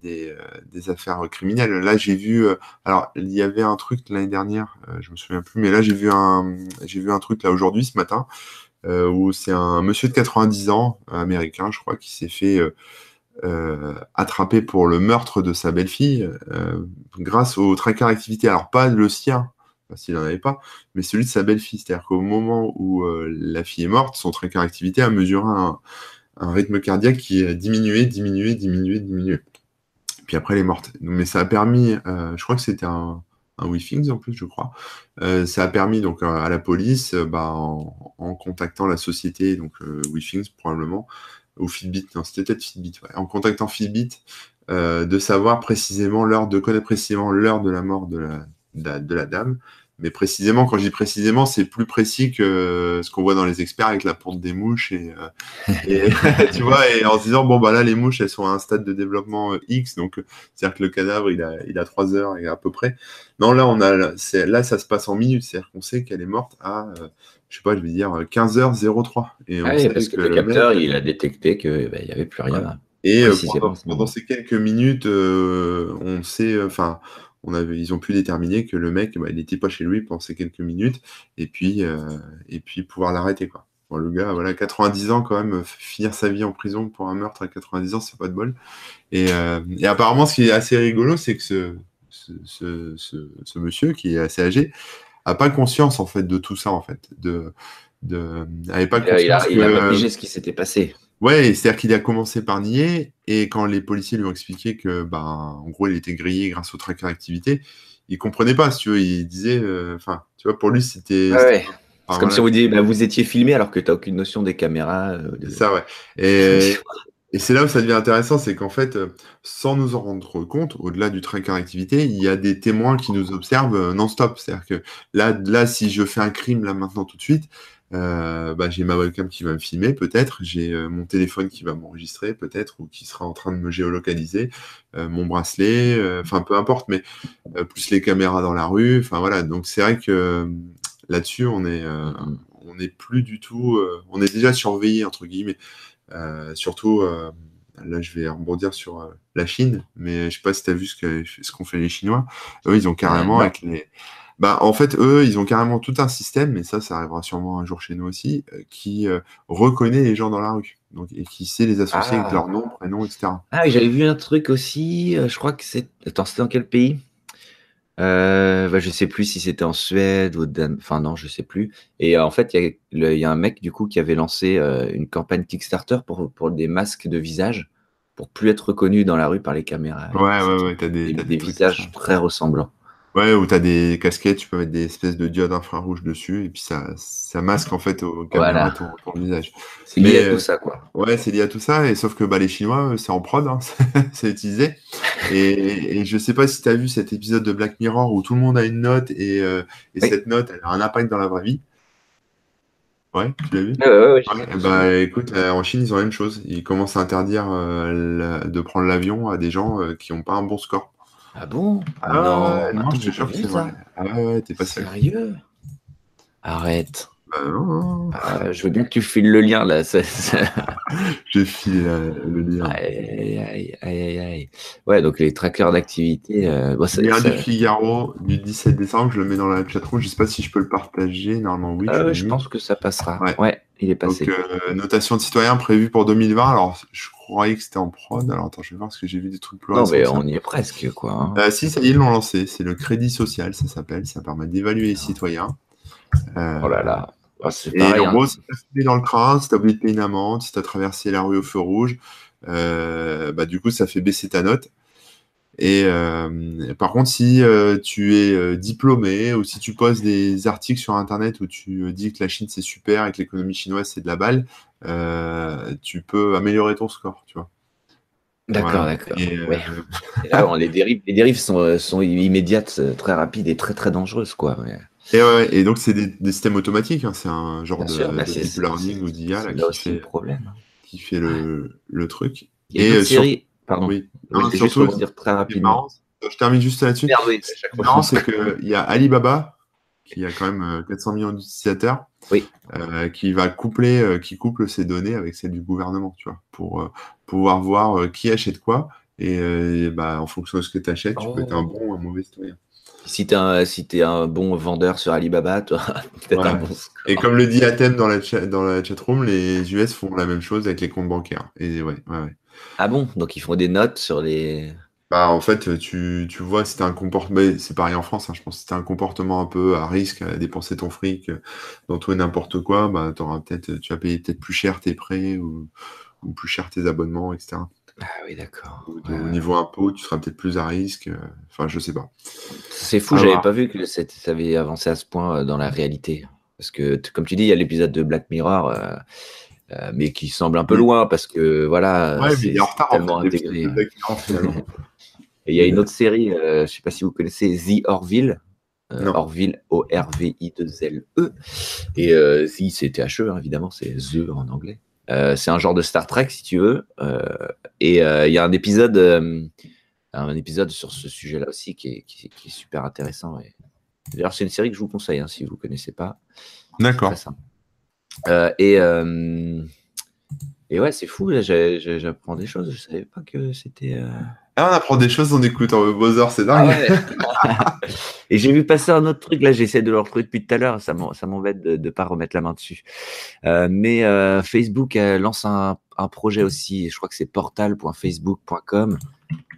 Des, des, affaires criminelles. Là, j'ai vu, alors il y avait un truc l'année dernière, je me souviens plus, mais là j'ai vu un, j'ai vu un truc là aujourd'hui ce matin euh, où c'est un monsieur de 90 ans, américain, je crois, qui s'est fait euh, euh, attraper pour le meurtre de sa belle-fille grâce au tracker activité. Alors, pas le sien, s'il n'en avait pas, mais celui de sa belle-fille. C'est-à-dire qu'au moment où la fille est morte, son tracker activité a mesuré un, un, rythme cardiaque qui a diminué, diminué, diminué, diminué. Puis après, elle est morte. Mais ça a permis, je crois que c'était un, un en plus, je crois. Euh, ça a permis donc à la police, euh, bah, en, contactant la société, donc euh, probablement, ou Fitbit, non, c'était peut-être Fitbit, en contactant Fitbit, de savoir précisément l'heure, de connaître précisément l'heure de la mort de la, de la dame, mais précisément, quand je dis précisément, c'est plus précis que ce qu'on voit dans les experts avec la ponte des mouches et, euh, tu vois, et en se disant bon bah là les mouches elles sont à un stade de développement euh, X, donc c'est-à-dire que le cadavre il a il a trois heures et à peu près. Non là on a là ça se passe en minutes, c'est-à-dire qu'on sait qu'elle est morte à euh, je sais pas, je vais dire 15h03. Et ah oui, parce que, le capteur il a détecté qu'il ben, n'y avait plus rien. Et pendant, ces quelques minutes, on sait, enfin ils ont pu déterminer que le mec, bah, il n'était pas chez lui pendant ces quelques minutes, et puis, euh, et puis pouvoir l'arrêter. Quoi. le gars, voilà, 90 ans quand même, finir sa vie en prison pour un meurtre à 90 ans, c'est pas de bol. Euh, et, apparemment, ce qui est assez rigolo, c'est que ce, ce, monsieur, qui est assez âgé, a pas conscience en fait de tout ça en fait, de, de pas conscience il a, il a pas ce qui s'était passé. Ouais, c'est-à-dire qu'il a commencé par nier, et quand les policiers lui ont expliqué que, ben, en gros, il était grillé grâce au tracker activité, il comprenait pas, si tu veux, il disait, euh, enfin, tu vois, pour lui, c'était. Ouais, c'est comme si on vous disait, bah, vous étiez filmé alors que tu n'as aucune notion des caméras. Euh, ça, ouais. Et, Et c'est là où ça devient intéressant, c'est qu'en fait, euh, sans nous en rendre compte, au-delà du tracker d'activité, il y a des témoins qui nous observent euh, non-stop. C'est-à-dire que là, là, si je fais un crime là maintenant tout de suite, euh, bah, j'ai ma webcam qui va me filmer, peut-être, j'ai mon téléphone qui va m'enregistrer, peut-être, ou qui sera en train de me géolocaliser, mon bracelet, enfin peu importe, mais plus les caméras dans la rue, enfin voilà. Donc c'est vrai que là-dessus, on est, on n'est plus du tout, on est déjà surveillé entre guillemets. Euh, surtout, euh, là, je vais rebondir sur euh, la Chine, mais je sais pas si tu as vu ce qu'ont fait les Chinois. Eux, ils ont carrément avec les. Bah, en fait, eux, ils ont carrément tout un système, mais ça, ça arrivera sûrement un jour chez nous aussi, qui reconnaît les gens dans la rue. Donc, et qui sait les associer avec ah. leur nom, prénom, etc. Ah, j'avais vu un truc aussi, je crois que c'est. Attends, c'était dans quel pays? Euh, bah, je sais plus si c'était en Suède ou Dan... enfin non, je sais plus. Et euh, en fait, il y, a un mec du coup qui avait lancé euh, une campagne Kickstarter pour, pour des masques de visage pour plus être reconnu dans la rue par les caméras. Ouais, ouais, ouais, t'as des, des visages très ressemblants. Ouais, où tu as des casquettes, tu peux mettre des espèces de diodes infrarouges dessus, et puis ça, ça masque en fait au caméra ton, visage. C'est lié à tout ça, quoi. Ouais, c'est lié à tout ça, et sauf que bah, les Chinois, c'est en prod, hein, c'est utilisé. Et, et, je sais pas si tu as vu cet épisode de Black Mirror où tout le monde a une note, et, euh, et cette note, elle a un impact dans la vraie vie. Ouais, tu l'as vu? Ouais, ouais, Bah écoute, euh, en Chine, ils ont la même chose. Ils commencent à interdire euh, de prendre l'avion à des gens qui n'ont pas un bon score. Ah bon? Ah, non, non, je te jure que c'est vrai. Ah ouais, t'es pas sérieux? Arrête. Bah non. Ah, je veux bien que tu files le lien là. je file euh, le lien. Aïe, aïe, aïe, aïe, Ouais, donc les trackers d'activité. Euh, bon, ça, lien du Figaro du 17 décembre, je le mets dans la chatroom. Je sais pas si je peux le partager. Normalement, oui. Ah, je, pense que ça passera. Ouais, il est passé. Donc, euh, notation de citoyen prévue pour 2020. Alors, je croyais que c'était en prod. Alors, attends, je vais voir parce que j'ai vu des trucs plus Non, mais on y est presque, quoi. Hein. Euh, si, ça y est, ils l'ont lancé. C'est le crédit social, ça s'appelle. Ça permet d'évaluer les citoyens. Oh là là. Ah, et en hein. gros, si tu as dans le crâne, si tu as oublié de payer une amende, si tu as traversé la rue au feu rouge, euh, bah, du coup, ça fait baisser ta note. Et euh, par contre, si euh, tu es diplômé ou si tu poses des articles sur Internet où tu dis que la Chine c'est super et que l'économie chinoise c'est de la balle, tu peux améliorer ton score, tu vois. D'accord, d'accord. les dérives, les dérives sont, sont, immédiates, très rapides et très très dangereuses, quoi. Et, ouais, et donc c'est des, systèmes automatiques, hein, c'est un genre de, bah, deep learning ou d'IA qui, fait, problème. qui fait le, le truc. et une série, Pardon. Oui. surtout, dire très rapidement. je termine juste là-dessus. Non, c'est qu'il y a Alibaba, qui a quand même 400 euh, millions d'utilisateurs, oui. Euh, qui va coupler, euh, qui couple ses données avec celles du gouvernement, tu vois, pour pouvoir voir qui achète quoi. Et bah, en fonction de ce que tu achètes, tu peux être un oh. bon ou un mauvais citoyen. Si tu es, un, si es un bon vendeur sur Alibaba, toi, peut-être un bon Et comme le dit Athènes dans la, dans la chatroom, les US font la même chose avec les comptes bancaires. Et ouais, ouais, ouais. Ah bon? Donc ils font des notes sur les. Bah, en fait, tu, tu vois, si un comportement, c'est pareil en France, hein, je pense, si un comportement un peu à risque, à dépenser ton fric dans tout et n'importe quoi, bah, auras peut-être, tu vas payer peut-être plus cher tes prêts ou, plus cher tes abonnements, etc. Ah oui, d'accord. Au, niveau impôt, tu seras peut-être plus à risque. Enfin, je sais pas. C'est fou, j'avais pas vu que ça avait avancé à ce point euh, dans la réalité. Parce que, comme tu dis, il y a l'épisode de Black Mirror. Euh, euh, mais qui semble un peu loin parce que voilà, c'est tellement intégré. Et il y a une autre série, euh, je ne sais pas si vous connaissez The Orville. Euh, Orville, O-R-V-I-2-L-E. Et The, c'est T-H-E, hein, évidemment, c'est The en anglais. c'est un genre de Star Trek, si tu veux. Et il y a un épisode, un épisode sur ce sujet-là aussi qui est, qui, est, super intéressant. D'ailleurs, c'est une série que je vous conseille hein, si vous ne connaissez pas. D'accord. Euh, et, euh, et ouais, c'est fou, j'apprends des choses. Je savais pas que c'était. Euh, ah, on apprend des choses en écoutant Bowser, c'est dingue. Ah et j'ai vu passer un autre truc, là, j'essaie de le retrouver depuis tout à l'heure, ça m'embête de ne pas remettre la main dessus. mais Facebook lance un, un, projet aussi, je crois que c'est portal.facebook.com.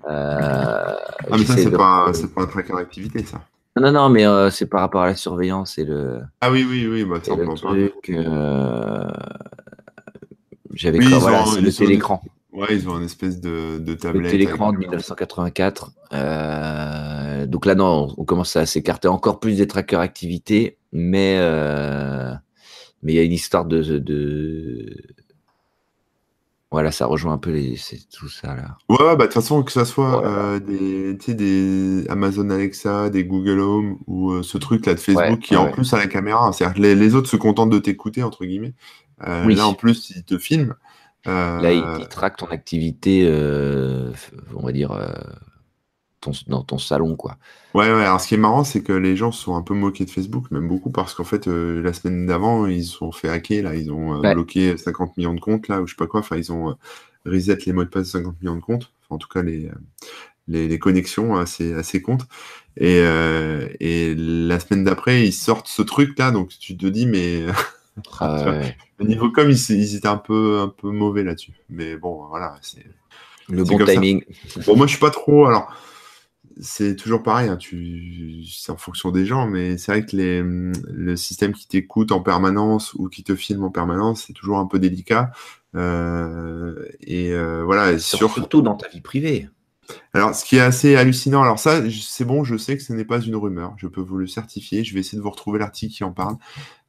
ah, mais ça, c'est pas, pas un tracker d'activité, ça. Non, non, mais euh, c'est par rapport à la surveillance et le. Ah oui, oui, oui, bah, ça, le truc. Euh... J'avais oui, voilà, le télécran. Ouais, ils ont une espèce de, de tablette. Le télécran de 1984. Euh... Donc là, non, on commence à s'écarter encore plus des trackers activités, mais euh... mais il y a une histoire de, de Voilà, ça rejoint un peu les, tout ça là. Ouais, bah de toute façon, que ça soit euh, des, des Amazon Alexa, des Google Home ou ce truc là de Facebook qui en plus à la caméra, hein. c'est-à-dire que les, autres se contentent de t'écouter entre guillemets. Euh, Là en plus, ils te filment. Là, ils, ils traquent ton activité, on va dire dans ton salon, quoi. Ouais, ouais. Alors, ce qui est marrant, c'est que les gens se sont un peu moqués de Facebook, même beaucoup, parce qu'en fait, euh, la semaine d'avant, ils se sont fait hacker, là. Ils ont euh, bloqué 50 millions de comptes, là, ou je sais pas quoi. Enfin, ils ont euh, reset les mots de passe de 50 millions de comptes. en tout cas, les, les, connexions à ces, à ces comptes. Et, et la semaine d'après, ils sortent ce truc-là. Donc, tu te dis, mais. Ah, Au niveau com, ils, ils, étaient un peu, un peu mauvais là-dessus. Mais bon, voilà. c'est Le bon timing. Bon, moi, je suis pas trop. Alors c'est toujours pareil, hein, tu... c'est en fonction des gens, mais c'est vrai que les... le système qui t'écoute en permanence ou qui te filme en permanence, c'est toujours un peu délicat. Euh, et euh, voilà. Surtout dans ta vie privée. Alors, ce qui est assez hallucinant, alors ça, c'est bon, je sais que ce n'est pas une rumeur, je peux vous le certifier, je vais essayer de vous retrouver l'article qui en parle,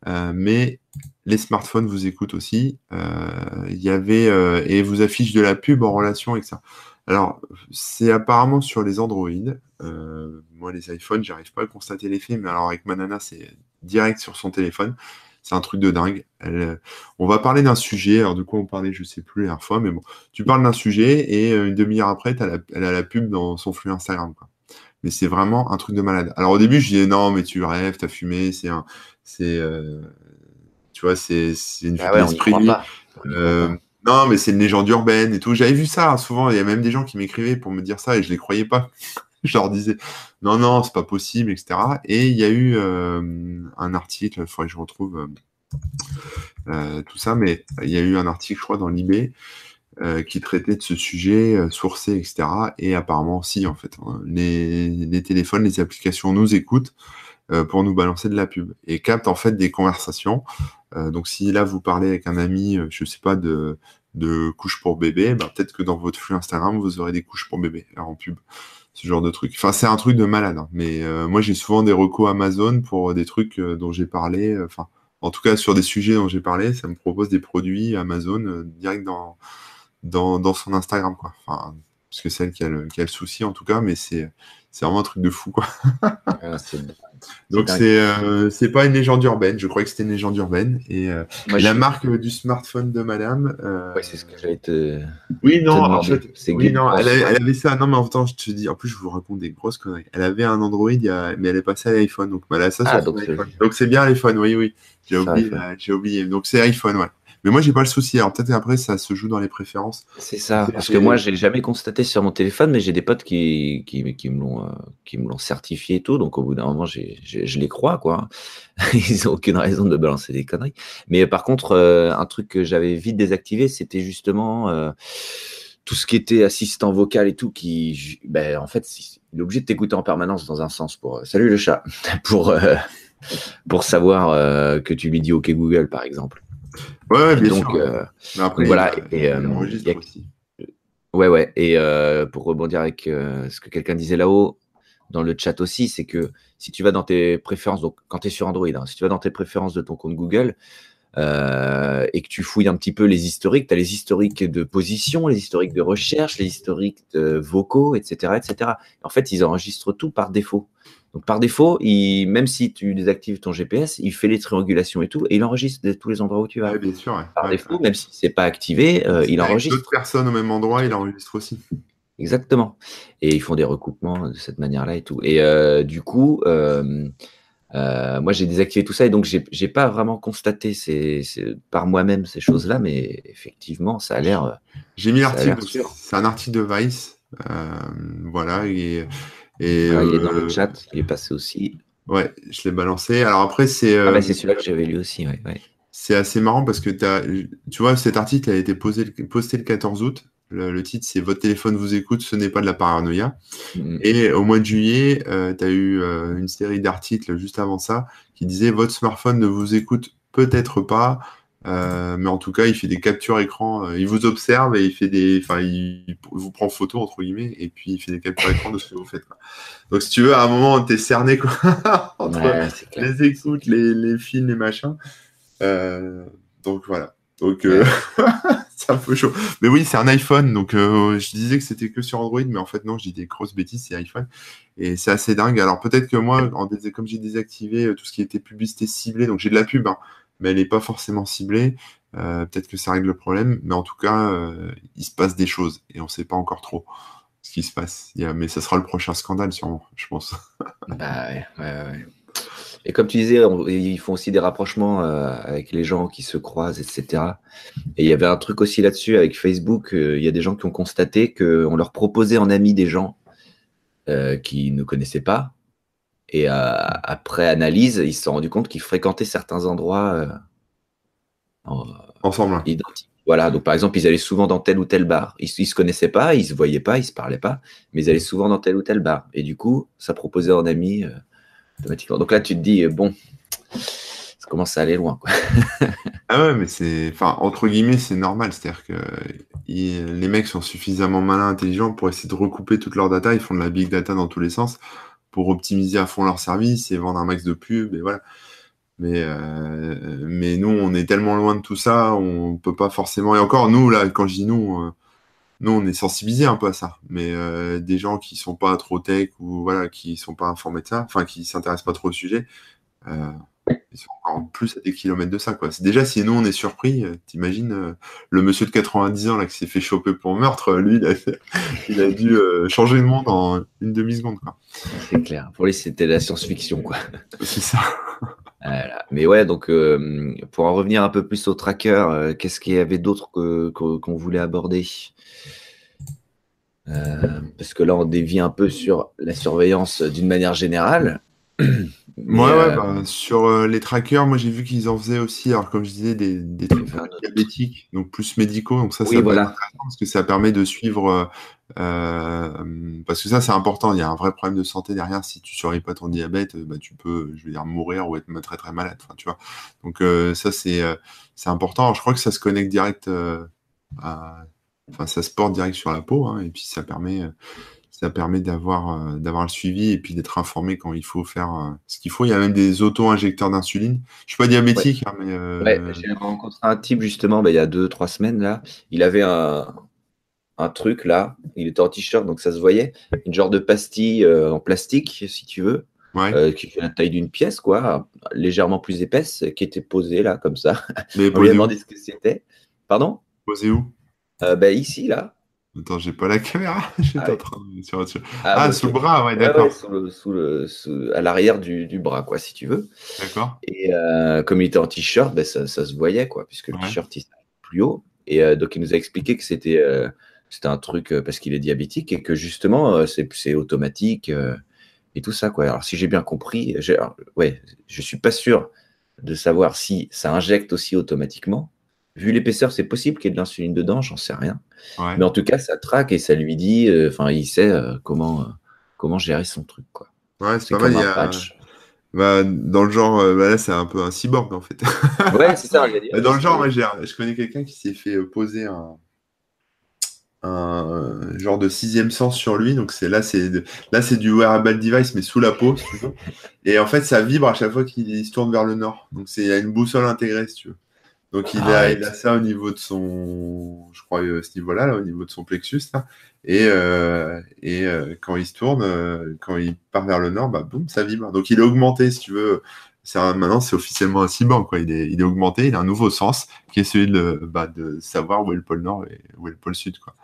euh, mais les smartphones vous écoutent aussi, il y avait, et vous affiche de la pub en relation avec ça. Alors, c'est apparemment sur les Android. Euh, moi, les iPhones, j'arrive pas à constater l'effet, mais alors avec Manana, c'est direct sur son téléphone. C'est un truc de dingue. on va parler d'un sujet. Alors, de quoi on parlait, je sais plus la dernière fois, mais bon, tu parles d'un sujet et euh, une demi-heure après, elle a la pub dans son flux Instagram. Mais c'est vraiment un truc de malade. Alors, au début, je disais non, mais tu rêves, t'as fumé, c'est un. C'est. Euh, tu vois, c'est une ah ouais, d'esprit. Non, mais c'est une légende urbaine et tout. J'avais vu ça hein, souvent. Il y a même des gens qui m'écrivaient pour me dire ça et je les croyais pas. je leur disais non, non, c'est pas possible, etc. Et il y a eu euh, un article, il faudrait que je retrouve euh, euh, tout ça, mais il y a eu un article, je crois, dans l'IB qui traitait de ce sujet, sourcé, etc. Et apparemment, si, en fait, hein, les, téléphones, les applications nous écoutent pour nous balancer de la pub et captent en fait des conversations donc si là vous parlez avec un ami, je sais pas, de, de couches pour bébé, bah, peut-être que dans votre flux Instagram, vous aurez des couches pour bébé en pub. Ce genre de truc. Enfin, c'est un truc de malade. Hein. Mais euh, moi, j'ai souvent des recos Amazon pour des trucs dont j'ai parlé. Enfin, en tout cas, sur des sujets dont j'ai parlé, ça me propose des produits Amazon direct dans, dans, dans, son Instagram. Quoi. Enfin, parce que c'est elle qui a, le, qui a le souci, en tout cas, mais c'est vraiment un truc de fou. Quoi. Donc c'est euh, c'est pas une légende urbaine. Je crois que c'était une légende urbaine. Et, euh, la marque du smartphone de Madame. Euh, ouais, c'est ce que j'allais te. Oui non, en fait, oui, non, elle avait, elle avait, ça. Non mais en temps, je te dis. En plus, je vous raconte des grosses conneries. Elle avait un Android, mais elle est passée à l'iPhone. Donc elle a ça ah, sur donc c'est bien l'iPhone. Oui oui. J'ai oublié. J'ai oublié. Donc c'est iPhone ouais. Mais moi, j'ai pas le souci. Alors peut-être après, ça se joue dans les préférences. C'est ça. Parce que moi, j'ai jamais constaté sur mon téléphone, mais j'ai des potes qui, qui, qui me l'ont, euh, qui me l'ont certifié et tout. Donc au bout d'un moment, j'ai, je les crois, quoi. Ils ont aucune raison de balancer des conneries. Mais par contre, euh, un truc que j'avais vite désactivé, c'était justement euh, tout ce qui était assistant vocal et tout, qui, ben, en fait, il est obligé de t'écouter en permanence dans un sens pour. salut le chat. pour pour savoir que tu lui dis OK Google, par exemple. Ouais, bien donc, sûr. Euh, après, voilà. et, euh, aussi. Ouais, ouais. Et euh, pour rebondir avec ce que quelqu'un disait là-haut, dans le chat aussi, c'est que si tu vas dans tes préférences, donc quand tu es sur Android, hein, si tu vas dans tes préférences de ton compte Google et que tu fouilles un petit peu les historiques, tu as les historiques de position, les historiques de recherche, les historiques de vocaux, etc., etc. En fait, ils enregistrent tout par défaut. Donc par défaut, il, même si tu désactives ton GPS, il fait les triangulations et tout, et il enregistre tous les endroits où tu vas. bien sûr. Par défaut, même si c'est pas activé, euh, il enregistre. D'autres personnes au même endroit, il enregistre aussi. Exactement. Et ils font des recoupements de cette manière-là et tout. Et euh, du coup, euh, moi j'ai désactivé tout ça et donc j'ai pas vraiment constaté ces, par moi-même ces choses-là, mais effectivement, ça a l'air. J'ai mis l'article. C'est un article de Vice. voilà et et, il est dans le euh, chat, il est passé aussi. Ouais, je l'ai balancé. Alors après, c'est. ah bah euh, c'est celui-là que j'avais lu aussi, ouais. C'est assez marrant parce que as, tu vois, cet article a été posé, posté le 14 août. Le, titre, c'est Votre téléphone vous écoute, ce n'est pas de la paranoïa. Mm. Et au mois de juillet, euh, tu as eu une série d'articles juste avant ça qui disaient Votre smartphone ne vous écoute peut-être pas, euh, mais en tout cas, il fait des captures écran. Euh, il vous observe et il fait des, enfin, il, vous prend photo entre guillemets et puis il fait des captures écran de ce que vous faites. Quoi. Donc, si tu veux, à un moment, t'es cerné quoi, entre les écoutes, les, les films, les machins. Euh, donc voilà. Donc, c'est un peu chaud. Mais oui, c'est un iPhone, donc euh, je disais que c'était que sur Android, mais en fait non, je dis des grosses bêtises, c'est iPhone. Et c'est assez dingue. Alors peut-être que moi, en comme j'ai désactivé euh, tout ce qui était publicité ciblée, donc j'ai de la pub, hein, mais elle n'est pas forcément ciblée. Euh, peut-être que ça règle le problème, mais en tout cas, il se passe des choses et on ne sait pas encore trop ce qui se passe. Mais ça sera le prochain scandale, sûrement, je pense. bah. Et comme tu disais, ils font aussi des rapprochements euh, avec les gens qui se croisent, etc. Et il y avait un truc aussi là-dessus avec Facebook. Euh, il y a des gens qui ont constaté qu'on leur proposait en ami des gens euh, qui ne connaissaient pas. Et après analyse, ils se sont rendus compte qu'ils fréquentaient certains endroits ensemble. Identiques. Voilà, donc par exemple, ils allaient souvent dans tel ou tel bar. Ils, ne se connaissaient pas, ils se voyaient pas, ils se parlaient pas, mais ils allaient souvent dans tel ou tel bar. Et du coup, ça proposait en ami donc là, tu te dis, bon, ça commence à aller loin. Quoi. ah ouais, mais c'est. Enfin, entre guillemets, c'est normal. C'est-à-dire que les mecs sont suffisamment malins, intelligents pour essayer de recouper toute leur data. Ils font de la big data dans tous les sens pour optimiser à fond leur service et vendre un max de pubs. Et voilà. Mais, euh, mais nous, on est tellement loin de tout ça, on peut pas forcément. Et encore, nous, là, quand je dis nous, euh, nous, on est sensibilisés un peu à ça. Mais euh, des gens qui sont pas trop tech ou voilà, qui sont pas informés de ça, enfin, qui s'intéressent pas trop au sujet, ils sont encore plus à des kilomètres de ça. Quoi. Déjà, si nous, on est surpris, euh, t'imagines le monsieur de 90 ans là, qui s'est fait choper pour meurtre, lui, il a, dû changer le monde en une demi-seconde. C'est clair. Pour lui, c'était la science-fiction. quoi. C'est ça. Mais ouais, donc pour en revenir un peu plus au tracker, qu'est-ce qu'il y avait d'autre qu'on voulait aborder? Euh, parce que là, on dévie un peu sur la surveillance d'une manière générale. ouais, euh, bah, sur euh, les trackers, moi j'ai vu qu'ils en faisaient aussi, alors comme je disais, des, des trucs diabétiques, donc plus médicaux. Donc ça, oui, voilà. parce que ça permet de suivre. parce que ça, c'est important. Il y a un vrai problème de santé derrière. Si tu surveilles pas ton diabète, bah, tu peux, je veux dire, mourir ou être très très malade. Enfin, tu vois. Donc ça, c'est c'est important. Alors, je crois que ça se connecte direct à Enfin, ça se porte direct sur la peau, hein, et puis ça permet, ça permet d'avoir, euh, d'avoir le suivi et puis d'être informé quand il faut faire euh, ce qu'il faut. Il y a même des auto-injecteurs d'insuline. Je suis pas diabétique, hein, mais. Euh, j'ai rencontré un type justement, bah, il y a deux, trois semaines là. Il avait un, un truc là. Il était en t-shirt, donc ça se voyait. Une genre de pastille en plastique, si tu veux. qui fait la taille d'une pièce, quoi, légèrement plus épaisse, qui était posée là, comme ça. Mais On lui a demandé ce que c'était. Pardon? Posée où bah, ici, là. Attends, j'ai pas la caméra. Ah, en train de... sur... ah, ah sous le bras, ouais, d'accord. sous le, à l'arrière du, du, bras, quoi, si tu veux. D'accord. Et euh, comme il était en t-shirt, bah, ça, ça, se voyait, quoi, puisque le t-shirt il plus haut. Et euh, donc il nous a expliqué que c'était c'était un truc parce qu'il est diabétique et que justement c'est automatique et tout ça, quoi. Alors si j'ai bien compris, ouais, je suis pas sûr de savoir si ça injecte aussi automatiquement Vu l'épaisseur, c'est possible qu'il y ait de l'insuline dedans, j'en sais rien. Mais en tout cas, ça traque et ça lui dit, euh, enfin, il sait euh, comment, euh, comment gérer son truc. Quoi. Ouais, c'est pas mal. a... Bah, dans le genre, bah là, c'est un peu un cyborg en fait. ouais, c'est ça. dans le genre, je connais quelqu'un qui s'est fait poser un, un genre de sixième sens sur lui. Donc c'est là, c'est là, c'est du wearable device, mais sous la peau. et en fait, ça vibre à chaque fois qu'il se tourne vers le nord. Donc c'est il y a une boussole intégrée, si tu veux. Donc il a, il a ça au niveau de son, je crois, euh, ce niveau-là, là, au niveau de son plexus. Là. Et, euh, et euh, quand il se tourne, quand il part vers le nord, bah, boum, ça vibre. Donc il est augmenté, si tu veux. Un, maintenant, c'est officiellement un cyborg. Quoi. Il, est, il est augmenté, il a un nouveau sens qui est celui de, bah, de savoir où est le pôle nord et où est le pôle sud. Quoi.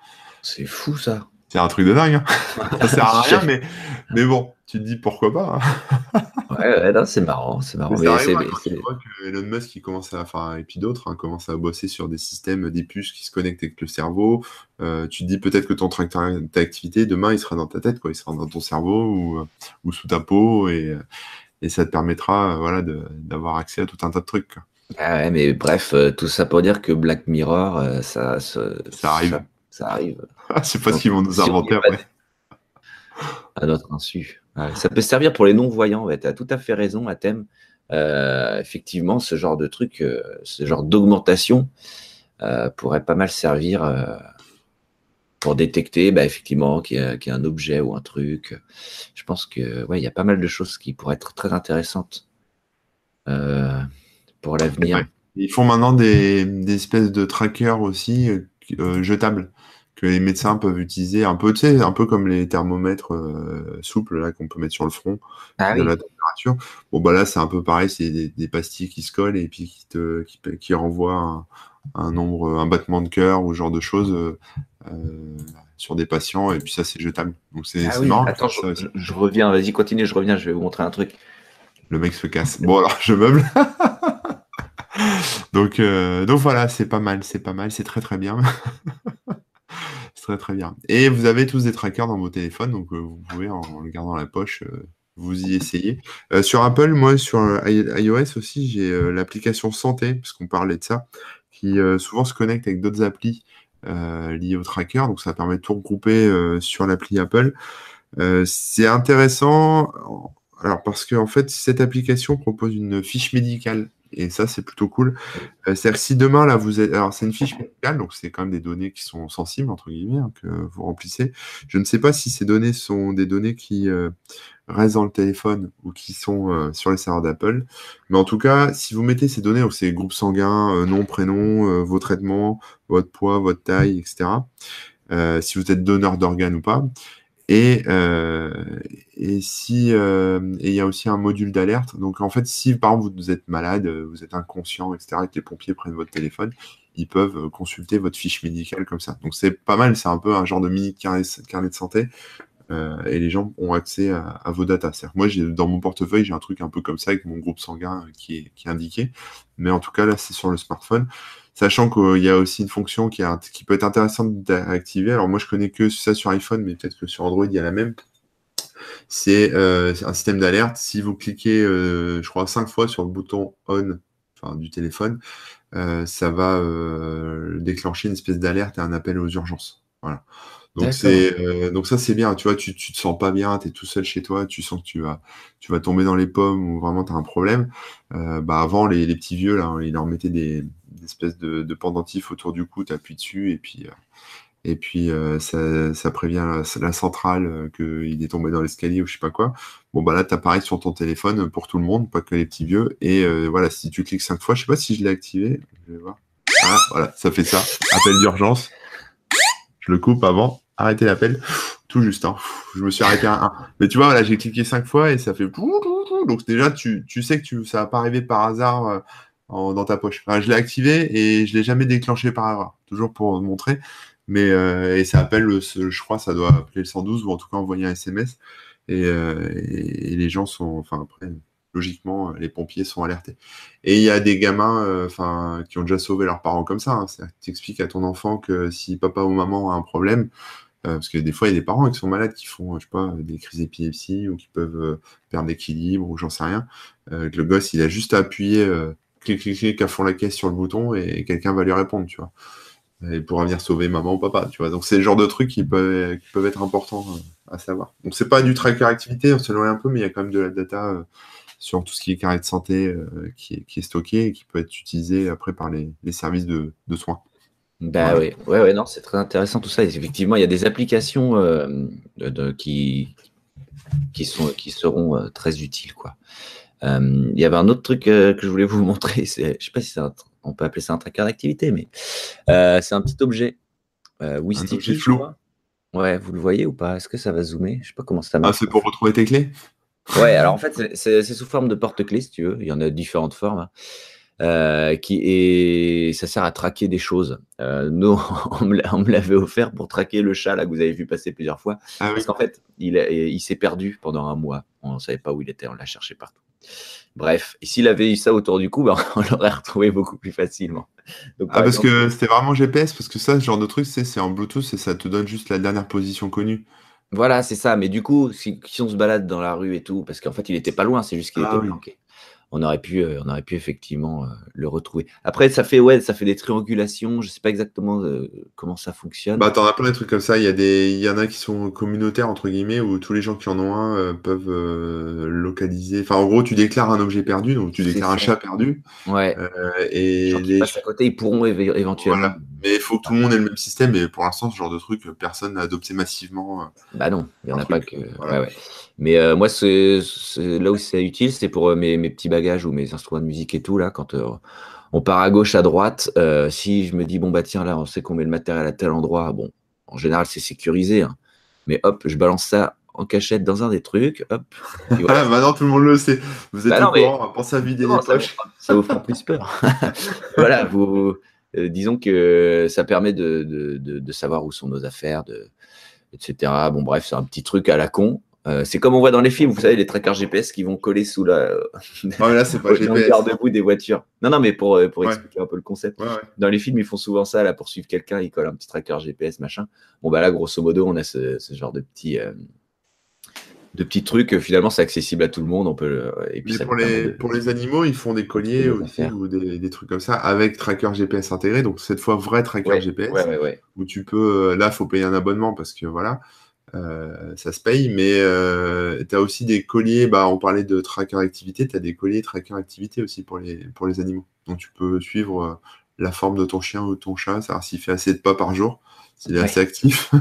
C'est fou ça. C'est un truc de dingue. Hein. ça sert à rien, mais, mais bon, tu te dis pourquoi pas. Hein. ouais, ouais c'est marrant, c'est marrant. Mais, c'est, que Elon Musk qui commence à, enfin, et puis d'autres, hein, commencent à bosser sur des systèmes, des puces qui se connectent avec le cerveau. Euh, tu te dis peut-être que ton tracteur d'activité demain, il sera dans ta tête, quoi, il sera dans ton cerveau ou, ou sous ta peau, et, et ça te permettra, voilà, d'avoir accès à tout un tas de trucs. Ah ouais, mais bref, euh, tout ça pour dire que Black Mirror, euh, ça, ça, arrive. Ça, arrive. Ah, sais pas ce qu'ils vont nous inventer après. À notre insu. ça peut servir pour les non-voyants. Tu as tout à fait raison, à Euh, effectivement, ce genre de truc, euh, ce genre d'augmentation euh, pourrait pas mal servir pour détecter bah, effectivement qu'il y, a un objet ou un truc. Je pense que ouais, il y a pas mal de choses qui pourraient être très intéressantes pour l'avenir. Ils font maintenant des, des espèces de trackers aussi euh, jetables que les médecins peuvent utiliser un peu, tu sais, un peu comme les thermomètres euh, souples là qu'on peut mettre sur le front ah de la température. Bon bah là c'est un peu pareil, c'est des, des, pastilles qui se collent et puis qui te qui, qui renvoient un, un, nombre, un battement de cœur ou ce genre de choses euh, euh, sur des patients et puis ça c'est jetable. Donc c'est ah oui. marrant. Attends, je, je, je, reviens, vas-y continue, je reviens, je vais vous montrer un truc. Le mec se casse. Bon alors je meuble. donc euh, donc voilà, c'est pas mal, c'est pas mal, c'est très très bien. Très très bien. Et vous avez tous des trackers dans vos téléphones, donc euh, vous pouvez en, en, le gardant la poche, euh, vous y essayez. Euh, sur Apple, moi sur iOS aussi, j'ai l'application santé, parce qu'on parlait de ça, qui souvent se connecte avec d'autres applis liées au tracker, donc ça permet de tout regrouper sur l'appli Apple. C'est intéressant, alors parce que en fait, cette application propose une fiche médicale et ça, c'est plutôt cool. Euh, C'est-à-dire si demain, là, vous êtes. Alors, c'est une fiche médicale, donc c'est quand même des données qui sont sensibles, entre guillemets, hein, que vous remplissez. Je ne sais pas si ces données sont des données qui euh, restent dans le téléphone ou qui sont euh, sur les serveurs d'Apple. Mais en tout cas, si vous mettez ces données, donc c'est groupe sanguin, euh, nom, prénom, vos traitements, votre poids, votre taille, etc. si vous êtes donneur d'organes ou pas, et, euh, et si euh, il y a aussi un module d'alerte. Donc en fait, si par exemple vous êtes malade, vous êtes inconscient, etc., et que les pompiers prennent votre téléphone, ils peuvent consulter votre fiche médicale comme ça. Donc c'est pas mal, c'est un peu un genre de mini carnet de santé. Euh, et les gens ont accès à, vos datas. Moi, dans mon portefeuille, j'ai un truc un peu comme ça avec mon groupe sanguin qui est, qui est indiqué. Mais en tout cas, là, c'est sur le smartphone sachant qu'il y a aussi une fonction qui, peut être intéressante d'activer. Alors moi, je connais que ça sur iPhone, mais peut-être que sur Android, il y a la même. C'est euh, un système d'alerte. Si vous cliquez, euh, je crois, cinq fois sur le bouton on du téléphone, euh, ça va euh, déclencher une espèce d'alerte et un appel aux urgences. Voilà. Donc c'est euh, donc ça c'est bien, tu vois, tu, tu te sens pas bien, tu es tout seul chez toi, tu sens que tu vas tu vas tomber dans les pommes ou vraiment tu as un problème. Euh, bah avant les, les, petits vieux là, ils leur mettaient des, des espèces de, de pendentifs autour du cou, tu appuies dessus et puis euh, et puis ça, ça, prévient la, la centrale qu'il est tombé dans l'escalier ou je sais pas quoi. Bon bah là tu apparais sur ton téléphone pour tout le monde, pas que les petits vieux et voilà, si tu cliques cinq fois, je sais pas si je l'ai activé, je vais voir. Ah, voilà, ça fait ça, appel d'urgence. Je le coupe avant arrêter l'appel. Tout juste, hein. Je me suis arrêté à un. Mais tu vois, là, j'ai cliqué cinq fois et ça fait. Donc déjà, tu, tu sais que tu, ça va pas arriver par hasard euh, dans ta poche. Je l'ai activé et je l'ai jamais déclenché par erreur. Toujours pour montrer. Mais euh, et ça appelle, le, je crois, ça doit appeler le 112 ou en tout cas envoyer un SMS. Et, euh, et, les gens sont, enfin après, logiquement, les pompiers sont alertés. Et il y a des gamins, enfin, qui ont déjà sauvé leurs parents comme ça. Hein. Tu expliques à ton enfant que si papa ou maman a un problème, euh, parce que des fois, il y a des parents qui sont malades, qui font, je sais pas, des crises d'épilepsie ou qui peuvent euh, perdre l'équilibre ou j'en sais rien. Euh, le gosse, il a juste à appuyer, clic, clic, clic, à fond la caisse sur le bouton et, quelqu'un va lui répondre, tu vois. Et pourra venir sauver maman ou papa, tu vois. Donc, c'est le genre de trucs qui peuvent, être importants à savoir. Donc, c'est pas du tracker activité, on s'éloigne un peu, mais il y a quand même de la data sur tout ce qui est carré de santé qui, est, stocké et qui peut être utilisé après par les, services de soins. Bah ouais. oui, ouais, ouais, non, c'est très intéressant tout ça. Et effectivement, il y a des applications euh, de, de, qui, qui, sont, qui seront euh, très utiles. Quoi. Euh, il y avait un autre truc que je voulais vous montrer. Je sais pas si un, on peut appeler ça un tracker d'activité, mais c'est un petit objet. Euh, Sticky, flou. Ouais, vous le voyez ou pas? Est-ce que ça va zoomer? Je sais pas comment ça marche. Ah, c'est pour retrouver tes clés? Ouais, alors en fait, c'est sous forme de porte-clés, si tu veux. Il y en a différentes formes. Euh, qui est, ça sert à traquer des choses. Euh, nous, on me l'avait offert pour traquer le chat là que vous avez vu passer plusieurs fois, ah, parce oui. qu'en fait, il, il s'est perdu pendant un mois. On ne savait pas où il était, on l'a cherché partout. Bref, et s'il avait eu ça autour du cou, ben, on l'aurait retrouvé beaucoup plus facilement. Donc, ah, parce exemple, que c'était vraiment GPS, parce que ça, ce genre de truc, c'est en Bluetooth et ça te donne juste la dernière position connue. Voilà, c'est ça. Mais du coup, si, si, on se balade dans la rue et tout, parce qu'en fait, il était pas loin, c'est juste qu'il ah, était oui. planqué on aurait pu, euh, on aurait pu effectivement euh, le retrouver. Après, ça fait ouais, ça fait des triangulations. Je sais pas exactement euh, comment ça fonctionne. Bah, t'en as plein de trucs comme ça. Il y a des, il y en a qui sont communautaires entre guillemets où tous les gens qui en ont un euh, peuvent euh, localiser. Enfin, en gros, tu déclares un objet perdu, donc tu déclares un chat perdu. Ouais. et Genre les à côté, ils pourront éve éventuellement. Voilà. Mais il faut que tout le monde ait le même système. Et pour l'instant, ce genre de truc, personne n'a adopté massivement. Bah non, il y en a pas que. Voilà. Ouais, ouais. Mais euh, moi, c'est là où c'est utile, c'est pour euh, mes, mes, petits bagages ou mes instruments de musique et tout, là, quand euh, on part à gauche, à droite. Euh, si je me dis, bon, bah tiens, là, on sait qu'on met le matériel à tel endroit, bon, en général, c'est sécurisé. Hein. Mais hop, je balance ça en cachette dans un des trucs. Hop. Voilà. maintenant, tout le monde le sait. Vous êtes bah au courant, pensez à vider les poches. Ça, vous fera plus peur. voilà, vous, disons que ça permet de, de, de, savoir où sont nos affaires, de, etc. Bon, bref, c'est un petit truc à la con. Euh, c'est comme on voit dans les films, vous savez, les trackers GPS qui vont coller sous la. Non, là, c'est pas GPS. garde-boue des voitures. Non, non, mais pour, euh, expliquer un peu le concept. Dans les films, ils font souvent ça, là, pour suivre quelqu'un, ils collent un petit tracker GPS, machin. Bon, bah là, grosso modo, on a ce, ce genre de petit. Euh, de petits trucs, finalement, c'est accessible à tout le monde. On peut, et puis pour, les, pour les animaux, ils font des colliers aussi ou des, des, trucs comme ça avec tracker GPS intégré. Donc, cette fois, vrai tracker GPS. Où tu peux. Là, il faut payer un abonnement parce que voilà. Euh, ça se paye, mais euh, tu as aussi des colliers, bah, on parlait de tracker activité, tu as des colliers tracker activité aussi pour les, pour les animaux. Donc tu peux suivre euh, la forme de ton chien ou de ton chat, savoir s'il fait assez de pas par jour, s'il est assez actif.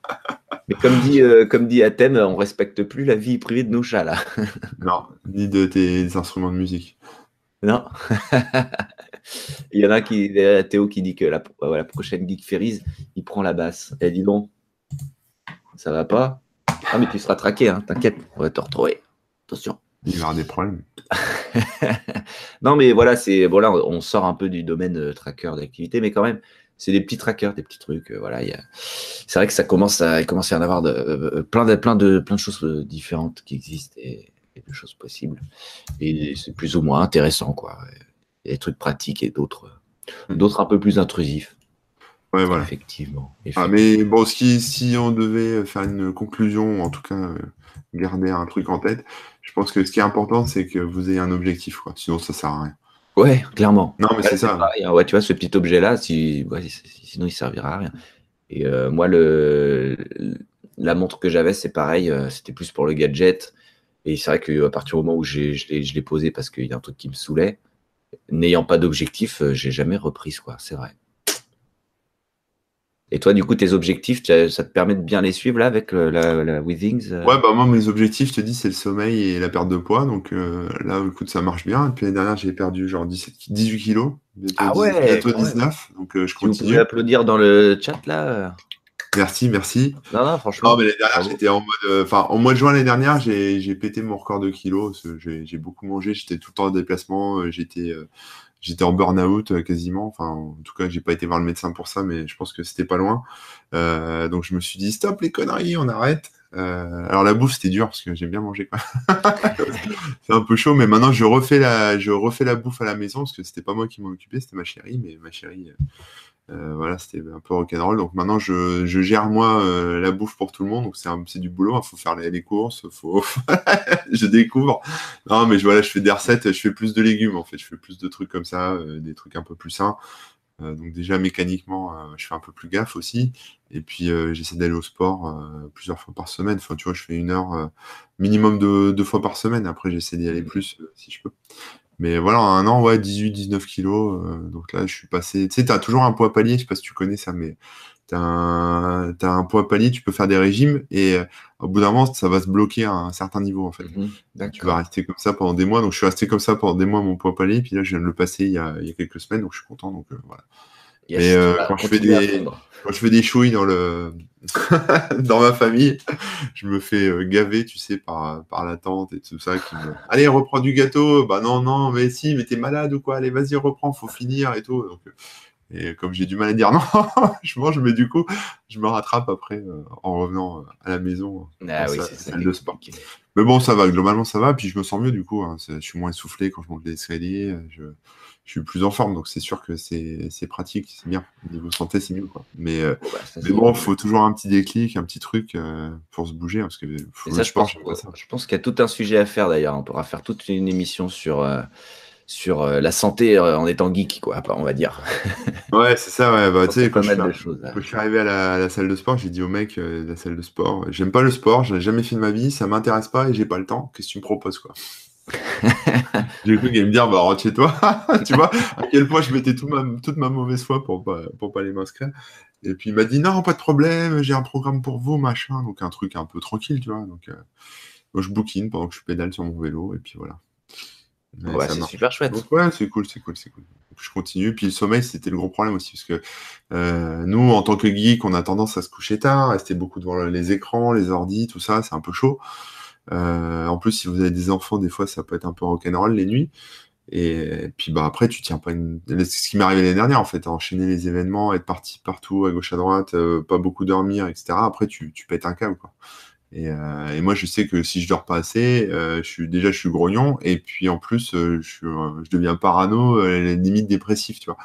mais comme dit, comme dit Athènes, on respecte plus la vie privée de nos chats là. non, ni de tes instruments de musique. Non. il y en a qui, Théo qui dit que la, la prochaine Geek Ferries, il prend la basse. Elle dit non, ça va pas. Ah, mais tu seras traqué, hein, t'inquiète, on va te retrouver. Attention. Il y aura des problèmes. non, mais voilà, c'est bon là, on sort un peu du domaine euh, tracker d'activité, mais quand même, c'est des petits trackers, des petits trucs. Euh, voilà, c'est vrai que ça commence à, commence à y en avoir de, euh, plein, de, plein, de, plein de choses différentes qui existent et, de choses possibles. Et c'est plus ou moins intéressant, quoi. Il y a des trucs pratiques et d'autres, hmm. d'autres un peu plus intrusifs. Ouais, voilà. Effectivement. Ah, mais bon, si, si on devait faire une conclusion, en tout cas euh, garder un truc en tête, je pense que ce qui est important, c'est que vous ayez un objectif, quoi. Sinon, ça sert à rien. Ouais, clairement. Non, mais c'est ça. Hein. Ouais, tu vois, ce petit objet-là, si... sinon, il servira à rien. Et euh, moi, le... la montre que j'avais, c'est pareil, euh, c'était plus pour le gadget. Et c'est vrai qu'à partir du moment où je l'ai posé parce qu'il y a un truc qui me saoulait, n'ayant pas d'objectif, j'ai jamais repris, quoi. C'est vrai. Et toi, du coup, tes objectifs, ça te permet de bien les suivre là avec euh, la, la Withings euh? Ouais, bah moi, mes objectifs, je te dis, c'est le sommeil et la perte de poids. Donc euh, là, écoute, ça marche bien. Depuis l'année dernière, j'ai perdu genre 17, 18 kilos. Ah ouais Bientôt 19. Donc je continue. Tu peux applaudir dans le chat là? Merci, merci. Non, non, franchement. Non, mais l'année dernière, j'étais en mode. Enfin, en mois de juin l'année dernière, j'ai pété mon record de kilos. J'ai beaucoup mangé. J'étais tout le temps en déplacement. J'étais j'étais en burn-out euh, quasiment. Enfin, en tout cas, j'ai pas été voir le médecin pour ça, mais je pense que c'était pas loin. Euh, donc je me suis dit stop les conneries, on arrête. Euh, alors la bouffe c'était dur parce que j'aime bien manger c'est un peu chaud, mais maintenant je refais la, je refais la bouffe à la maison parce que c'était pas moi qui m'en occupais, c'était ma chérie, mais ma chérie euh, voilà, c'était un peu rock'n'roll. Donc maintenant, je, je gère moi euh, la bouffe pour tout le monde. Donc c'est du boulot. Il hein. faut faire les, courses. Faut... je découvre. Non, mais je, voilà, je fais des recettes. Je fais plus de légumes en fait. Je fais plus de trucs comme ça, euh, des trucs un peu plus sains. donc déjà mécaniquement, je fais un peu plus gaffe aussi. Et puis j'essaie d'aller au sport plusieurs fois par semaine. Enfin, tu vois, je fais une heure minimum de deux fois par semaine. Après, j'essaie d'y aller mmh. plus si je peux. Mais voilà, un an, ouais, 18-19 kilos. Euh, donc là, je suis passé. Tu sais, tu as toujours un poids palier, je sais pas si tu connais ça, mais tu as, un... un poids palier, tu peux faire des régimes et euh, au bout d'un moment, ça va se bloquer à un certain niveau en fait. Mmh, tu vas rester comme ça pendant des mois. Donc je suis resté comme ça pendant des mois, mon poids palier. Puis là, je viens de le passer il y a, il y a quelques semaines, donc je suis content. Donc euh, voilà. Mais euh, quand, je fais des, quand je fais des chouilles dans, le dans ma famille, je me fais euh, gaver, tu sais, par, par la tante et tout ça. Qui me... Allez, reprends du gâteau. Bah non, non, mais si, mais t'es malade ou quoi? Allez, vas-y, reprends, faut finir et tout. Donc, euh, et comme j'ai du mal à dire non, je mange, mais du coup, je me rattrape après en revenant à la maison. Ah oui, c'est ça. De sport. Mais bon, ça va, globalement, ça va. Puis je me sens mieux du coup. Hein. Je suis moins essoufflé quand je monte les escaliers. Je je suis plus en forme, donc c'est sûr que c'est pratique, c'est bien. Au niveau santé, c'est mieux. Quoi. Mais, euh, bon, bah, bon, il faut toujours un petit déclic, un petit truc euh, pour se bouger. Parce que ça, je, pense, je pense qu'il y a tout un sujet à faire d'ailleurs. On pourra faire toute une émission sur, euh, sur la santé en étant geek, quoi, on va dire. ouais, c'est ça. Ouais. Bah, tu sais, quand, je suis arrivé à la, salle de sport, j'ai dit au mec de la salle de sport J'aime pas le sport, je n'ai jamais fait de ma vie, ça m'intéresse pas et j'ai pas le temps. Qu'est-ce que tu me proposes quoi? J'ai cru qu'il allait me dire, bah, rentre chez toi. tu vois, à quel point je mettais toute ma, toute ma mauvaise foi pour pas, pour pas aller m'inscrire. Et puis il m'a dit, non, pas de problème, j'ai un programme pour vous, machin. Donc un truc un peu tranquille, tu vois. Donc, euh, moi, je bookine pendant que je pédale sur mon vélo, et puis voilà. ouais, c'est super chouette. ouais, c'est cool, c'est cool, c'est cool. je continue. Puis le sommeil, c'était le gros problème aussi, parce que euh, nous, en tant que geek, on a tendance à se coucher tard, rester beaucoup devant les écrans, les ordis, tout ça, c'est un peu chaud. Euh, en plus, si vous avez des enfants, des fois, ça peut être un peu rock'n'roll les nuits. Et puis bah après, tu tiens pas une. Ce qui m'est arrivé l'année dernière en fait, enchaîner les événements, être parti partout à gauche à droite, euh, pas beaucoup dormir, etc. Après, tu, tu pètes un câble euh, et, moi, je sais que si je dors pas assez, je suis déjà je suis grognon et puis en plus, je, je, deviens parano, limite dépressif, tu vois.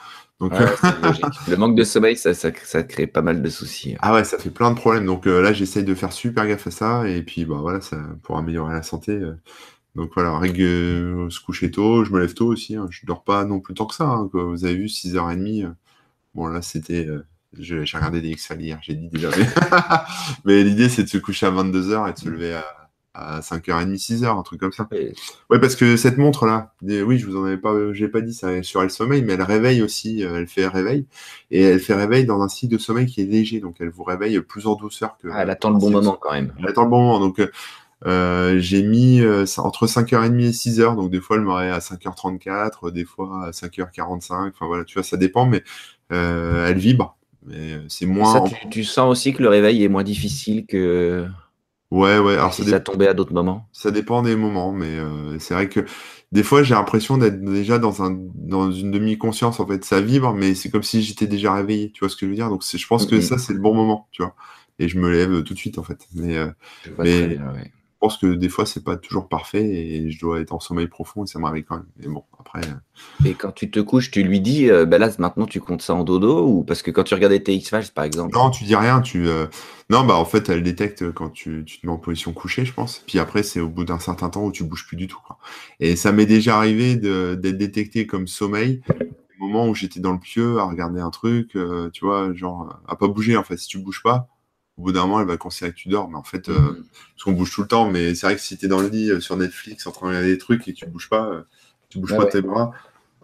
Donc ouais, le manque de sommeil, ça, ça, ça, crée pas mal de soucis. Ah ouais, ça fait plein de problèmes. Donc là, j'essaye de faire super gaffe à ça et puis bah voilà, ça pour améliorer la santé. Donc voilà, règle se coucher tôt, je me lève tôt aussi. Hein. Je dors pas non plus tant que ça. Hein, Vous avez vu, 6h30. Bon là, c'était j'ai regardé des X-Files hier, j'ai dit déjà. Mais, l'idée, c'est de se coucher à 22h et de se lever à, 5h30, 6h, un truc comme ça. Ouais, parce que cette montre-là, oui, je vous en avais pas, j'ai pas dit ça sur elle sommeil, mais elle réveille aussi, euh, elle fait réveil. Et elle fait réveil dans un cycle de sommeil qui est léger, donc elle vous réveille plus en douceur que. Ah, elle attend le bon moment quand même. Elle attend le bon moment, donc. Euh, j'ai mis euh, entre 5h30 et 6h, donc des fois elle m'aurait à 5h34, des fois à 5h45, enfin voilà, tu vois, ça dépend, mais euh, elle vibre, mais euh, c'est moins. Ça, tu, sens aussi que le réveil est moins difficile que. Ouais, ouais. Alors si ça, tombait à d'autres moments. Ça dépend des moments, mais euh, c'est vrai que des fois j'ai l'impression d'être déjà dans un dans une demi-conscience en fait. Ça vibre, mais c'est comme si j'étais déjà réveillé. Tu vois ce que je veux dire? Donc je pense que ça c'est le bon moment, tu vois? Et je me lève tout de suite en fait. Mais, euh, mais pense que des fois, c'est pas toujours parfait et je dois être en sommeil profond et ça m'arrive quand même. Mais bon, après. Euh, et quand tu te couches, tu lui dis, euh, bah là, maintenant, tu comptes ça en dodo ou parce que quand tu regardais tes X-Files, par exemple. Non, tu dis rien. Tu, euh, Non, bah en fait, elle détecte quand tu, tu, te mets en position couchée, je pense. Puis après, c'est au bout d'un certain temps où tu bouges plus du tout. Quoi. Et ça m'est déjà arrivé d'être détecté comme sommeil au moment où j'étais dans le pieu à regarder un truc, tu vois, genre à pas bouger en fait. Si tu bouges pas, au bout d'un moment, elle va considérer que tu dors. Mais en fait, euh, mm. parce qu'on bouge tout le temps, mais c'est vrai que si tu es dans le lit euh, sur Netflix en train de regarder des trucs et que tu bouges pas, euh, tu bouges pas tes bras,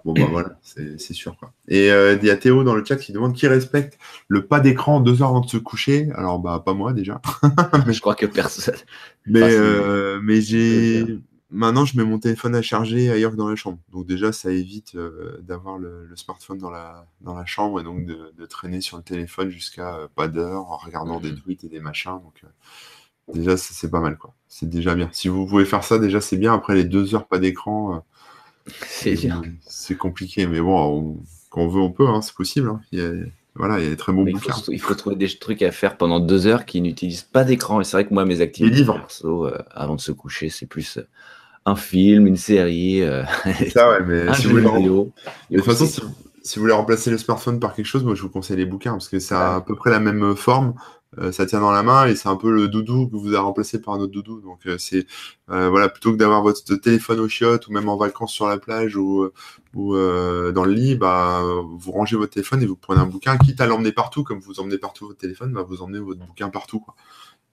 bon bah voilà, c'est sûr. Quoi. Et il y a Théo dans le chat qui demande qui respecte le pas d'écran deux heures avant de se coucher. Alors bah pas moi déjà. mais je crois que personne. Mais, mais j'ai Maintenant, je mets mon téléphone à charger ailleurs que dans la chambre. Donc déjà, ça évite euh, d'avoir le, smartphone dans la, dans la chambre et donc de, traîner sur le téléphone jusqu'à euh, pas d'heure en regardant des mhm. tweets et des machins. Donc euh, déjà, c'est pas mal. quoi. C'est déjà bien. Si vous pouvez faire ça, déjà, c'est bien. Après les deux heures pas d'écran, c'est compliqué. Mais bon, quand on veut, on peut. Hein, c'est possible. Hein. Il y a, voilà, il y a des très bons bouquins. Il faut, trouver des trucs à faire pendant deux heures qui n'utilisent pas d'écran. Et c'est vrai que moi, mes activités perso, avant de se coucher, c'est plus un film, une série, euh, ça, ouais, mais si vous voulez, De toute façon, si, vous voulez remplacer le smartphone par quelque chose, moi je vous conseille les bouquins parce que ça a à peu près la même forme. Euh, ça tient dans la main et c'est un peu le doudou que vous avez remplacé par un autre doudou. Donc euh, c'est voilà plutôt que d'avoir votre téléphone au chiottes ou même en vacances sur la plage ou, ou dans le lit, bah vous rangez votre téléphone et vous prenez un bouquin. Quitte à l'emmener partout, comme vous emmenez partout votre téléphone, bah, vous emmenez votre bouquin partout. Quoi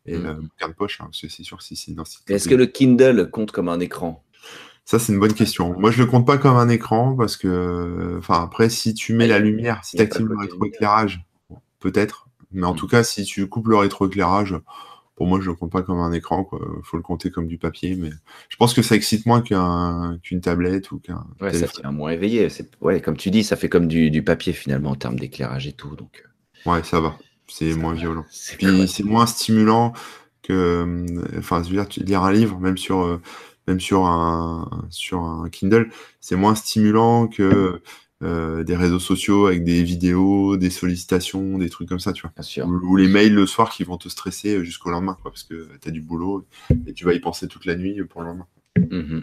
et le mm. bouquin de poche, hein, c'est sûr si c'est Est-ce que le Kindle compte comme un écran? Ça, c'est une bonne question. Moi, je le compte pas comme un écran parce que, enfin, après, si tu mets la lumière, si tu actives le rétroéclairage, peut-être. Mais en mm. tout cas, si tu coupes le rétroéclairage, pour moi, je le compte pas comme un écran. Il faut le compter comme du papier. Mais je pense que ça excite moins qu'une tablette ou qu'un. Ouais, ça tient moins éveillé. Ouais, comme tu dis, ça fait comme du, papier finalement en termes d'éclairage et tout. Donc. Euh. Ouais, ça va c'est moins violent. Puis c'est moins stimulant que, euh, enfin, je veux dire, lire un livre, même sur, euh, même sur un, sur un Kindle, c'est moins stimulant que euh, des réseaux sociaux avec des vidéos, des sollicitations, des trucs comme ça, tu vois. Ou, les mails le soir qui vont te stresser jusqu'au lendemain, quoi, parce que tu as du boulot et tu vas y penser toute la nuit pour le lendemain. Mmh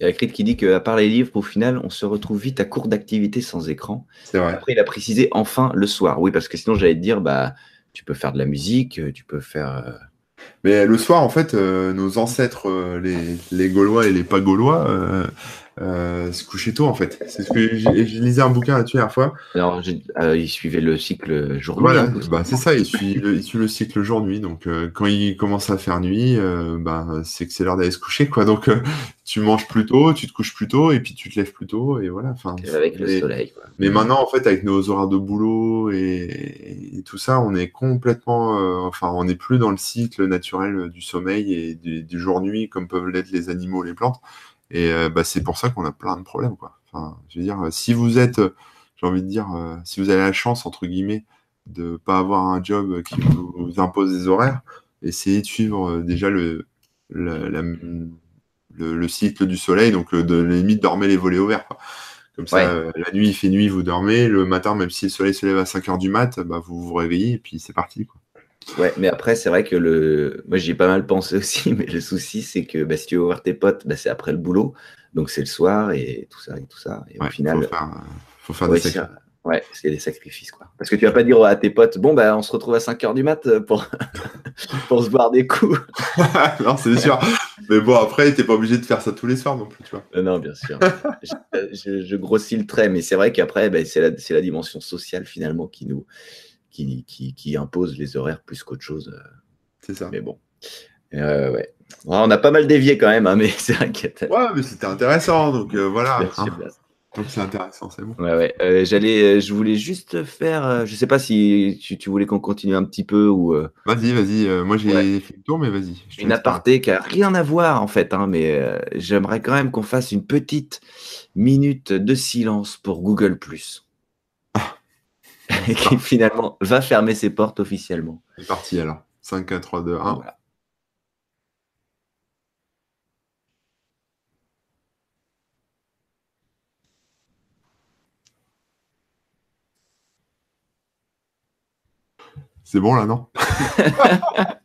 y a Crit qui dit qu'à part les livres, au final, on se retrouve vite à court d'activité sans écran. C'est vrai. Après, il a précisé enfin le soir. Oui, parce que sinon, j'allais te dire, bah, tu peux faire de la musique, tu peux faire. Mais le soir, en fait, euh, nos ancêtres, euh, les, les, Gaulois et les pas Gaulois, euh, se coucher tôt en fait. C'est ce que je lisais un bouquin là-dessus la fois. Alors, euh, il suivait le cycle jour-nuit. Voilà, hein, bah, c'est ça, il suit, le, cycle jour-nuit. Donc, quand il commence à faire nuit, bah, c'est que c'est l'heure d'aller se coucher, quoi. Donc, tu manges plus tôt, tu te couches plus tôt, et puis tu te lèves plus tôt, et voilà. Enfin, avec le soleil. Quoi. Mais maintenant, en fait, avec nos horaires de boulot et, et tout ça, on est complètement, enfin, on n'est plus dans le cycle naturel du sommeil et du, du jour-nuit comme peuvent l'être les animaux, les plantes. Et euh, bah, c'est pour ça qu'on a plein de problèmes. Quoi. Enfin, je veux dire, si vous êtes, j'ai envie de dire, si vous avez la chance, entre guillemets, de pas avoir un job qui vous, impose des horaires, essayez de suivre déjà le, le, le, cycle du soleil, donc de la limite dormez les volets ouverts. Comme ça, la nuit il fait nuit, vous dormez, le matin, même si le soleil se lève à 5h du mat, bah, vous vous réveillez et puis c'est parti. Quoi. Ouais, mais après, c'est vrai que le. Moi, j'y ai pas mal pensé aussi, mais le souci, c'est que bah, si tu veux voir tes potes, bah, c'est après le boulot. Donc, c'est le soir et tout ça et tout ça. Et au final. Faut faire, faut faire des sacrifices. Ouais, c'est des sacrifices, quoi. Parce que tu vas pas dire à tes potes, bon, bah, on se retrouve à 5 h du mat pour, pour se boire des coups. non, c'est sûr. mais bon, après, t'es pas obligé de faire ça tous les soirs non plus, tu vois. Euh, non, bien sûr. je, je, grossis le trait, mais c'est vrai qu'après, bah, c'est la, la dimension sociale, finalement, qui nous, qui, qui, impose les horaires plus qu'autre chose. Euh. C'est ça. Mais bon. Euh, ouais. on a pas mal dévié quand même, hein, mais c'est inquiétant. Ouais, mais c'était intéressant, donc euh, voilà. Hein. Donc c'est intéressant, c'est bon. Ouais, ouais. j'allais, je voulais juste faire, je sais pas si tu, voulais qu'on continue un petit peu ou. Vas-y, vas-y. moi j'ai fait le tour, mais vas-y. Une aparté qui a rien à voir en fait, hein, mais j'aimerais quand même qu'on fasse une petite minute de silence pour Google qui finalement va fermer ses portes officiellement. C'est parti alors. 5, 4, 3, 2, 1. C'est bon là, non?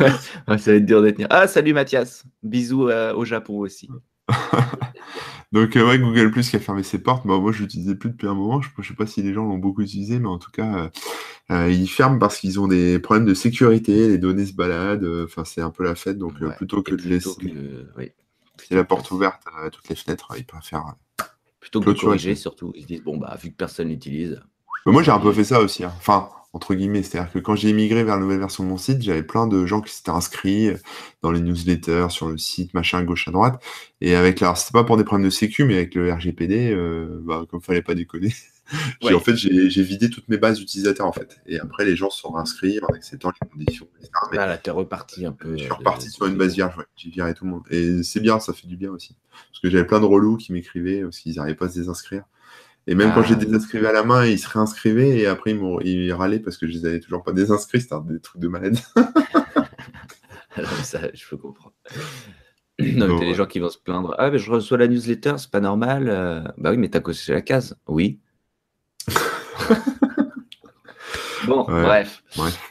Ouais, Ça va être dur de tenir. Ah, salut Mathias. Bisous euh, au Japon aussi. Donc, euh, ouais, Google Plus qui a fermé ses portes. Bah, moi, je l'utilisais plus depuis un moment. Je ne sais pas si les gens l'ont beaucoup utilisé, mais en tout cas, euh, euh, ils ferment parce qu'ils ont des problèmes de sécurité. Les données se baladent. Enfin, c'est un peu la fête. Donc, plutôt que de laisser la porte ouverte à toutes les fenêtres, ils préfèrent. Plutôt que de corriger, surtout, ils se disent bon, bah, vu que personne l'utilise. Moi, j'ai un peu fait ça aussi. Hein. Enfin, entre guillemets. C'est-à-dire que quand j'ai migré vers la nouvelle version de mon site, j'avais plein de gens qui s'étaient inscrits dans les newsletters, sur le site, machin, gauche à droite. Et avec la, c'était pas pour des problèmes de sécu, mais avec le RGPD, euh, bah, comme fallait pas déconner. En fait, j'ai vidé toutes mes bases d'utilisateurs, en fait. Et après, les gens se sont inscrits en acceptant les conditions. Ah, là, t'es reparti un peu. Je suis reparti sur une base vierge, ouais. J'ai viré tout le monde. Et c'est bien, ça fait du bien aussi. Parce que j'avais plein de relous qui m'écrivaient parce qu'ils n'arrivaient pas à se désinscrire. Et même quand j'ai ah. désinscrivé à la main, ils se réinscrivaient et après ils, ils râlaient parce que je les avais toujours pas désinscrits. C'était des trucs de malade. ça, je peux comprendre. Non, mais des gens qui vont se plaindre. Ah, mais je reçois la newsletter, c'est pas normal. Euh. Bah oui, mais t'as coché la case. Oui. bon, bref.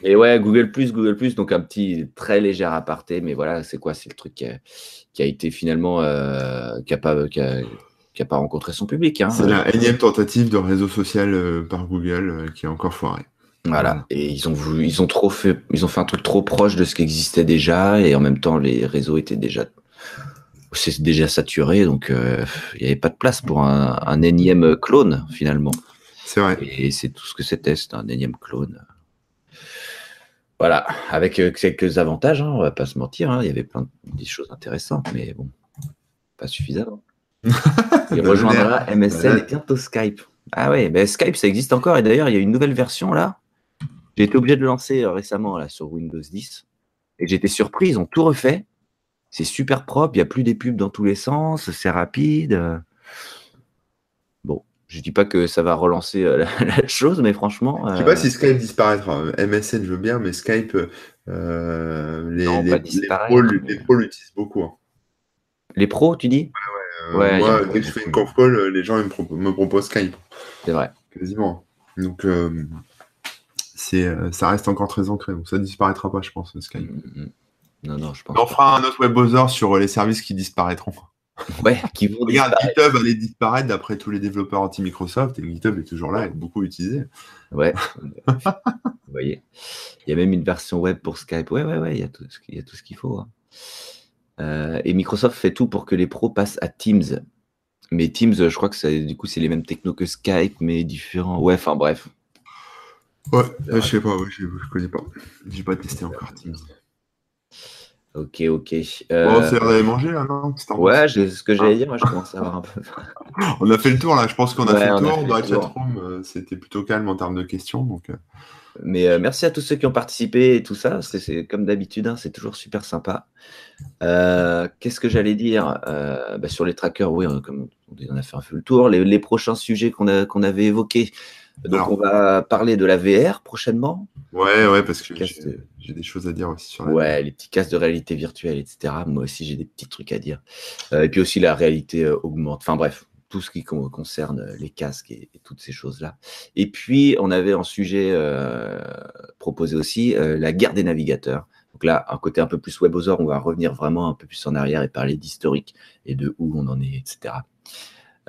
Et ouais, Google Google donc un petit très léger aparté, mais voilà, c'est quoi? C'est le truc qui a, été finalement euh, qui a pas, qui n'a pas rencontré son public. Hein. C'est la énième tentative de réseau social euh, par Google euh, qui a encore foiré. Voilà. Et ils ont voulu, ils ont trop fait, ils ont fait un truc trop proche de ce qui existait déjà, et en même temps les réseaux étaient déjà, c'est déjà saturé, donc euh, il n'y avait pas de place pour un, énième clone finalement. C'est vrai. Et c'est tout ce que c'était, c'était un énième clone. Voilà, avec quelques avantages, hein, on va pas se mentir. Hein. il y avait plein de choses intéressantes, mais bon, pas suffisamment. Il rejoindra MSN et bientôt Skype. Ah ouais, ben Skype, ça existe encore. Et d'ailleurs, il y a une nouvelle version là. J'ai été obligé de le lancer euh, récemment là, sur Windows 10. Et j'étais surpris, ils ont tout refait. C'est super propre, il n'y a plus des pubs dans tous les sens, c'est rapide. Bon, je dis pas que ça va relancer euh, la, chose, mais franchement. Je sais pas euh, si Skype disparaîtra. MSN, je veux bien, mais Skype, les, pros l'utilisent beaucoup. Hein. Les pros, tu dis? Ouais, moi, dès que je fais une conf call, les gens me, proposent Skype. C'est vrai. Quasiment. Donc, euh, c'est, euh, ça reste encore très ancré. Donc, ça ne disparaîtra pas, je pense, Skype. Mm, mm. Non, non, je pense. On fera un autre web browser sur les services qui disparaîtront. Ouais, qui vont Regarde, GitHub allait disparaître d'après tous les développeurs anti-Microsoft et GitHub est toujours là, et beaucoup utilisé. Ouais. Vous voyez. Il y a même une version web pour Skype. Ouais, ouais, ouais, il y a tout, il y a tout ce qu'il faut. Hein. Euh, et Microsoft fait tout pour que les pros passent à Teams. Mais Teams, je crois que ça, du coup, c'est les mêmes technos que Skype, mais différents. Ouais, enfin bref. Ouais, je sais pas, je, je connais pas. J'ai pas testé encore Teams. Ok, ok. Euh... Bon, c'est l'heure d'aller manger là, non Ouais, c'est ce que j'allais dire, moi je commence à avoir un peu. on a fait le tour là, je pense qu'on a fait le tour. Dans la chatroom, euh, c'était plutôt calme en termes de questions. Donc, euh, Mais euh, merci à tous ceux qui ont participé et tout ça. C'est comme d'habitude, hein, c'est toujours super sympa. Euh, qu'est-ce que j'allais dire? Euh, bah, Sur les trackers, oui, on, comme on a fait un peu le tour. Les, prochains sujets qu'on qu'on avait évoqués. Donc, on va parler de la VR prochainement. Ouais, ouais, parce que j'ai des choses à dire aussi sur la Ouais, les petits casques de réalité virtuelle, etc. Moi aussi, j'ai des petits trucs à dire. et puis aussi la réalité augmente. Enfin bref, tout ce qui concerne les casques et, toutes ces choses-là. Et puis, on avait en sujet euh, proposé aussi euh, la guerre des navigateurs. Donc là, un côté un peu plus webosaur, on va revenir vraiment un peu plus en arrière et parler d'historique et de où on en est, etc.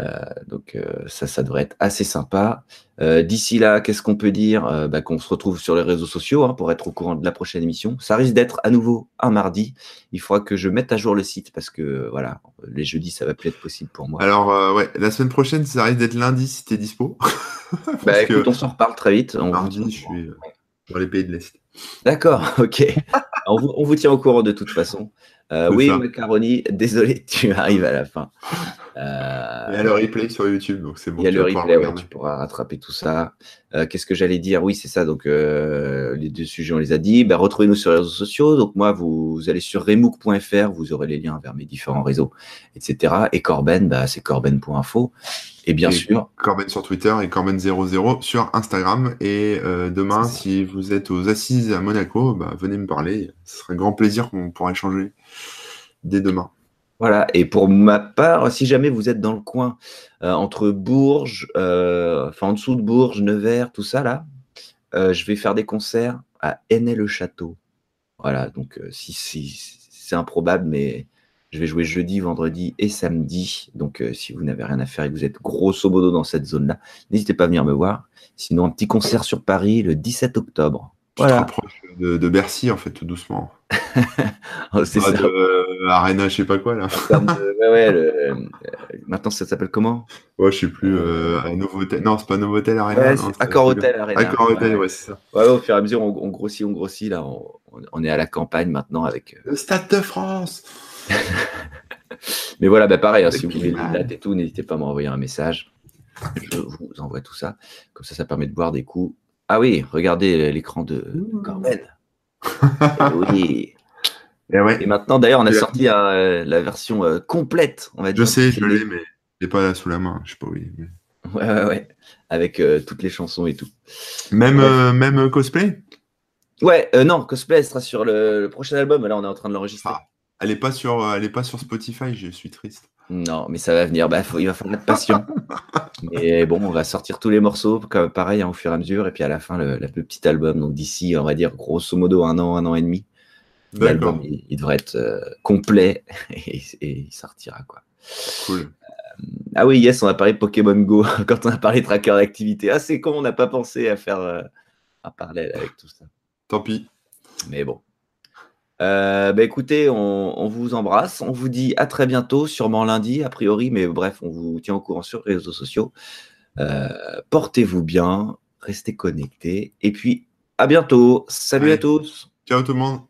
Euh, donc euh, ça, ça devrait être assez sympa. Euh, d'ici là, qu'est-ce qu'on peut dire? Bah, Qu'on se retrouve sur les réseaux sociaux hein, pour être au courant de la prochaine émission. Ça risque d'être à nouveau un mardi. Il faudra que je mette à jour le site parce que voilà, les jeudis, ça va plus être possible pour moi. Alors ouais, la semaine prochaine, ça risque d'être lundi si tu es dispo. bah écoute, on s'en reparle très vite. mardi, je suis dans les pays de l'Est. D'accord, ok. on, vous, on, vous, tient au courant de toute façon. oui, Macaroni, désolé, tu arrives à la fin. Euh, il y a le replay sur YouTube, donc c'est bon. Il y a le replay, tu pourras rattraper tout ça. Euh, qu'est-ce que j'allais dire? Oui, c'est ça. Donc, euh, les deux sujets, on les a dit. Ben, Retrouvez-nous sur les réseaux sociaux. Donc, moi, vous, allez sur remook.fr, vous aurez les liens vers mes différents réseaux, etc. Et Corben, bah, c'est corben.info. Et bien sûr. Corben sur Twitter et Corben00 sur Instagram. Et demain, si vous êtes aux assises à Monaco, bah, venez me parler. Ce serait un grand plaisir qu'on pourra échanger dès demain. Voilà, et pour ma part, si jamais vous êtes dans le coin euh, entre Bourges, euh, enfin en dessous de Bourges, Nevers, tout ça là, euh, je vais faire des concerts à Hennay-le-Château. Voilà, donc si, c'est improbable, mais je vais jouer jeudi, vendredi et samedi. Donc si vous n'avez rien à faire et que vous êtes grosso modo dans cette zone-là, n'hésitez pas à venir me voir. Sinon, un petit concert sur Paris le 17 octobre. Voilà. de, de Bercy, en fait, tout doucement. Oh, c'est ça. De, Arena, je sais pas quoi là. Euh, maintenant, ça s'appelle comment? Ouais, je sais plus. Euh, Novotel. Non, c'est pas Novotel Arena. Ouais, Accor Hotel Arena. Accor Hotel, ouais, c'est ça. Ouais, au fur et à mesure, on, grossit, on grossit. Là, on, est à la campagne maintenant avec. Euh, Le Stade de France Mais voilà, bah, pareil, hein, si vous voulez des dates et tout, n'hésitez pas à m'envoyer un message. Je vous envoie tout ça. Comme ça, ça permet de voir des coups. Ah oui, regardez l'écran de Corben. oui. Et, maintenant, d'ailleurs, on a sorti euh, la version euh, complète, on va dire. Je sais, je l'ai, mais je l'ai pas là sous la main. Je sais pas où il Ouais, ouais, ouais. Avec euh, toutes les chansons et tout. Même, même cosplay? Ouais, non, cosplay, sera sur le, prochain album. Là, on est en train de l'enregistrer. Ah, elle est pas sur, elle est pas sur Spotify. Je suis triste. Non, mais ça va venir. Bah, il va falloir être patient. mais bon, on va sortir tous les morceaux, pareil, hein, au fur et à mesure. Et puis à la fin, le, le petit album. Donc d'ici, on va dire, grosso modo, un an, un an et demi. L'album, il, devrait être euh, complet et, il sortira. Quoi. Cool. Euh, ah oui, yes, on a parlé de Pokémon Go quand on a parlé de tracker d'activité. Ah, c'est con, on n'a pas pensé à faire euh, un parallèle avec tout ça. Tant pis. Mais bon. bah écoutez, on, vous embrasse. On vous dit à très bientôt, sûrement lundi, a priori, mais bref, on vous tient au courant sur les réseaux sociaux. Portez-vous bien, restez connectés. Et puis, à bientôt. Salut à tous. Ciao tout le monde.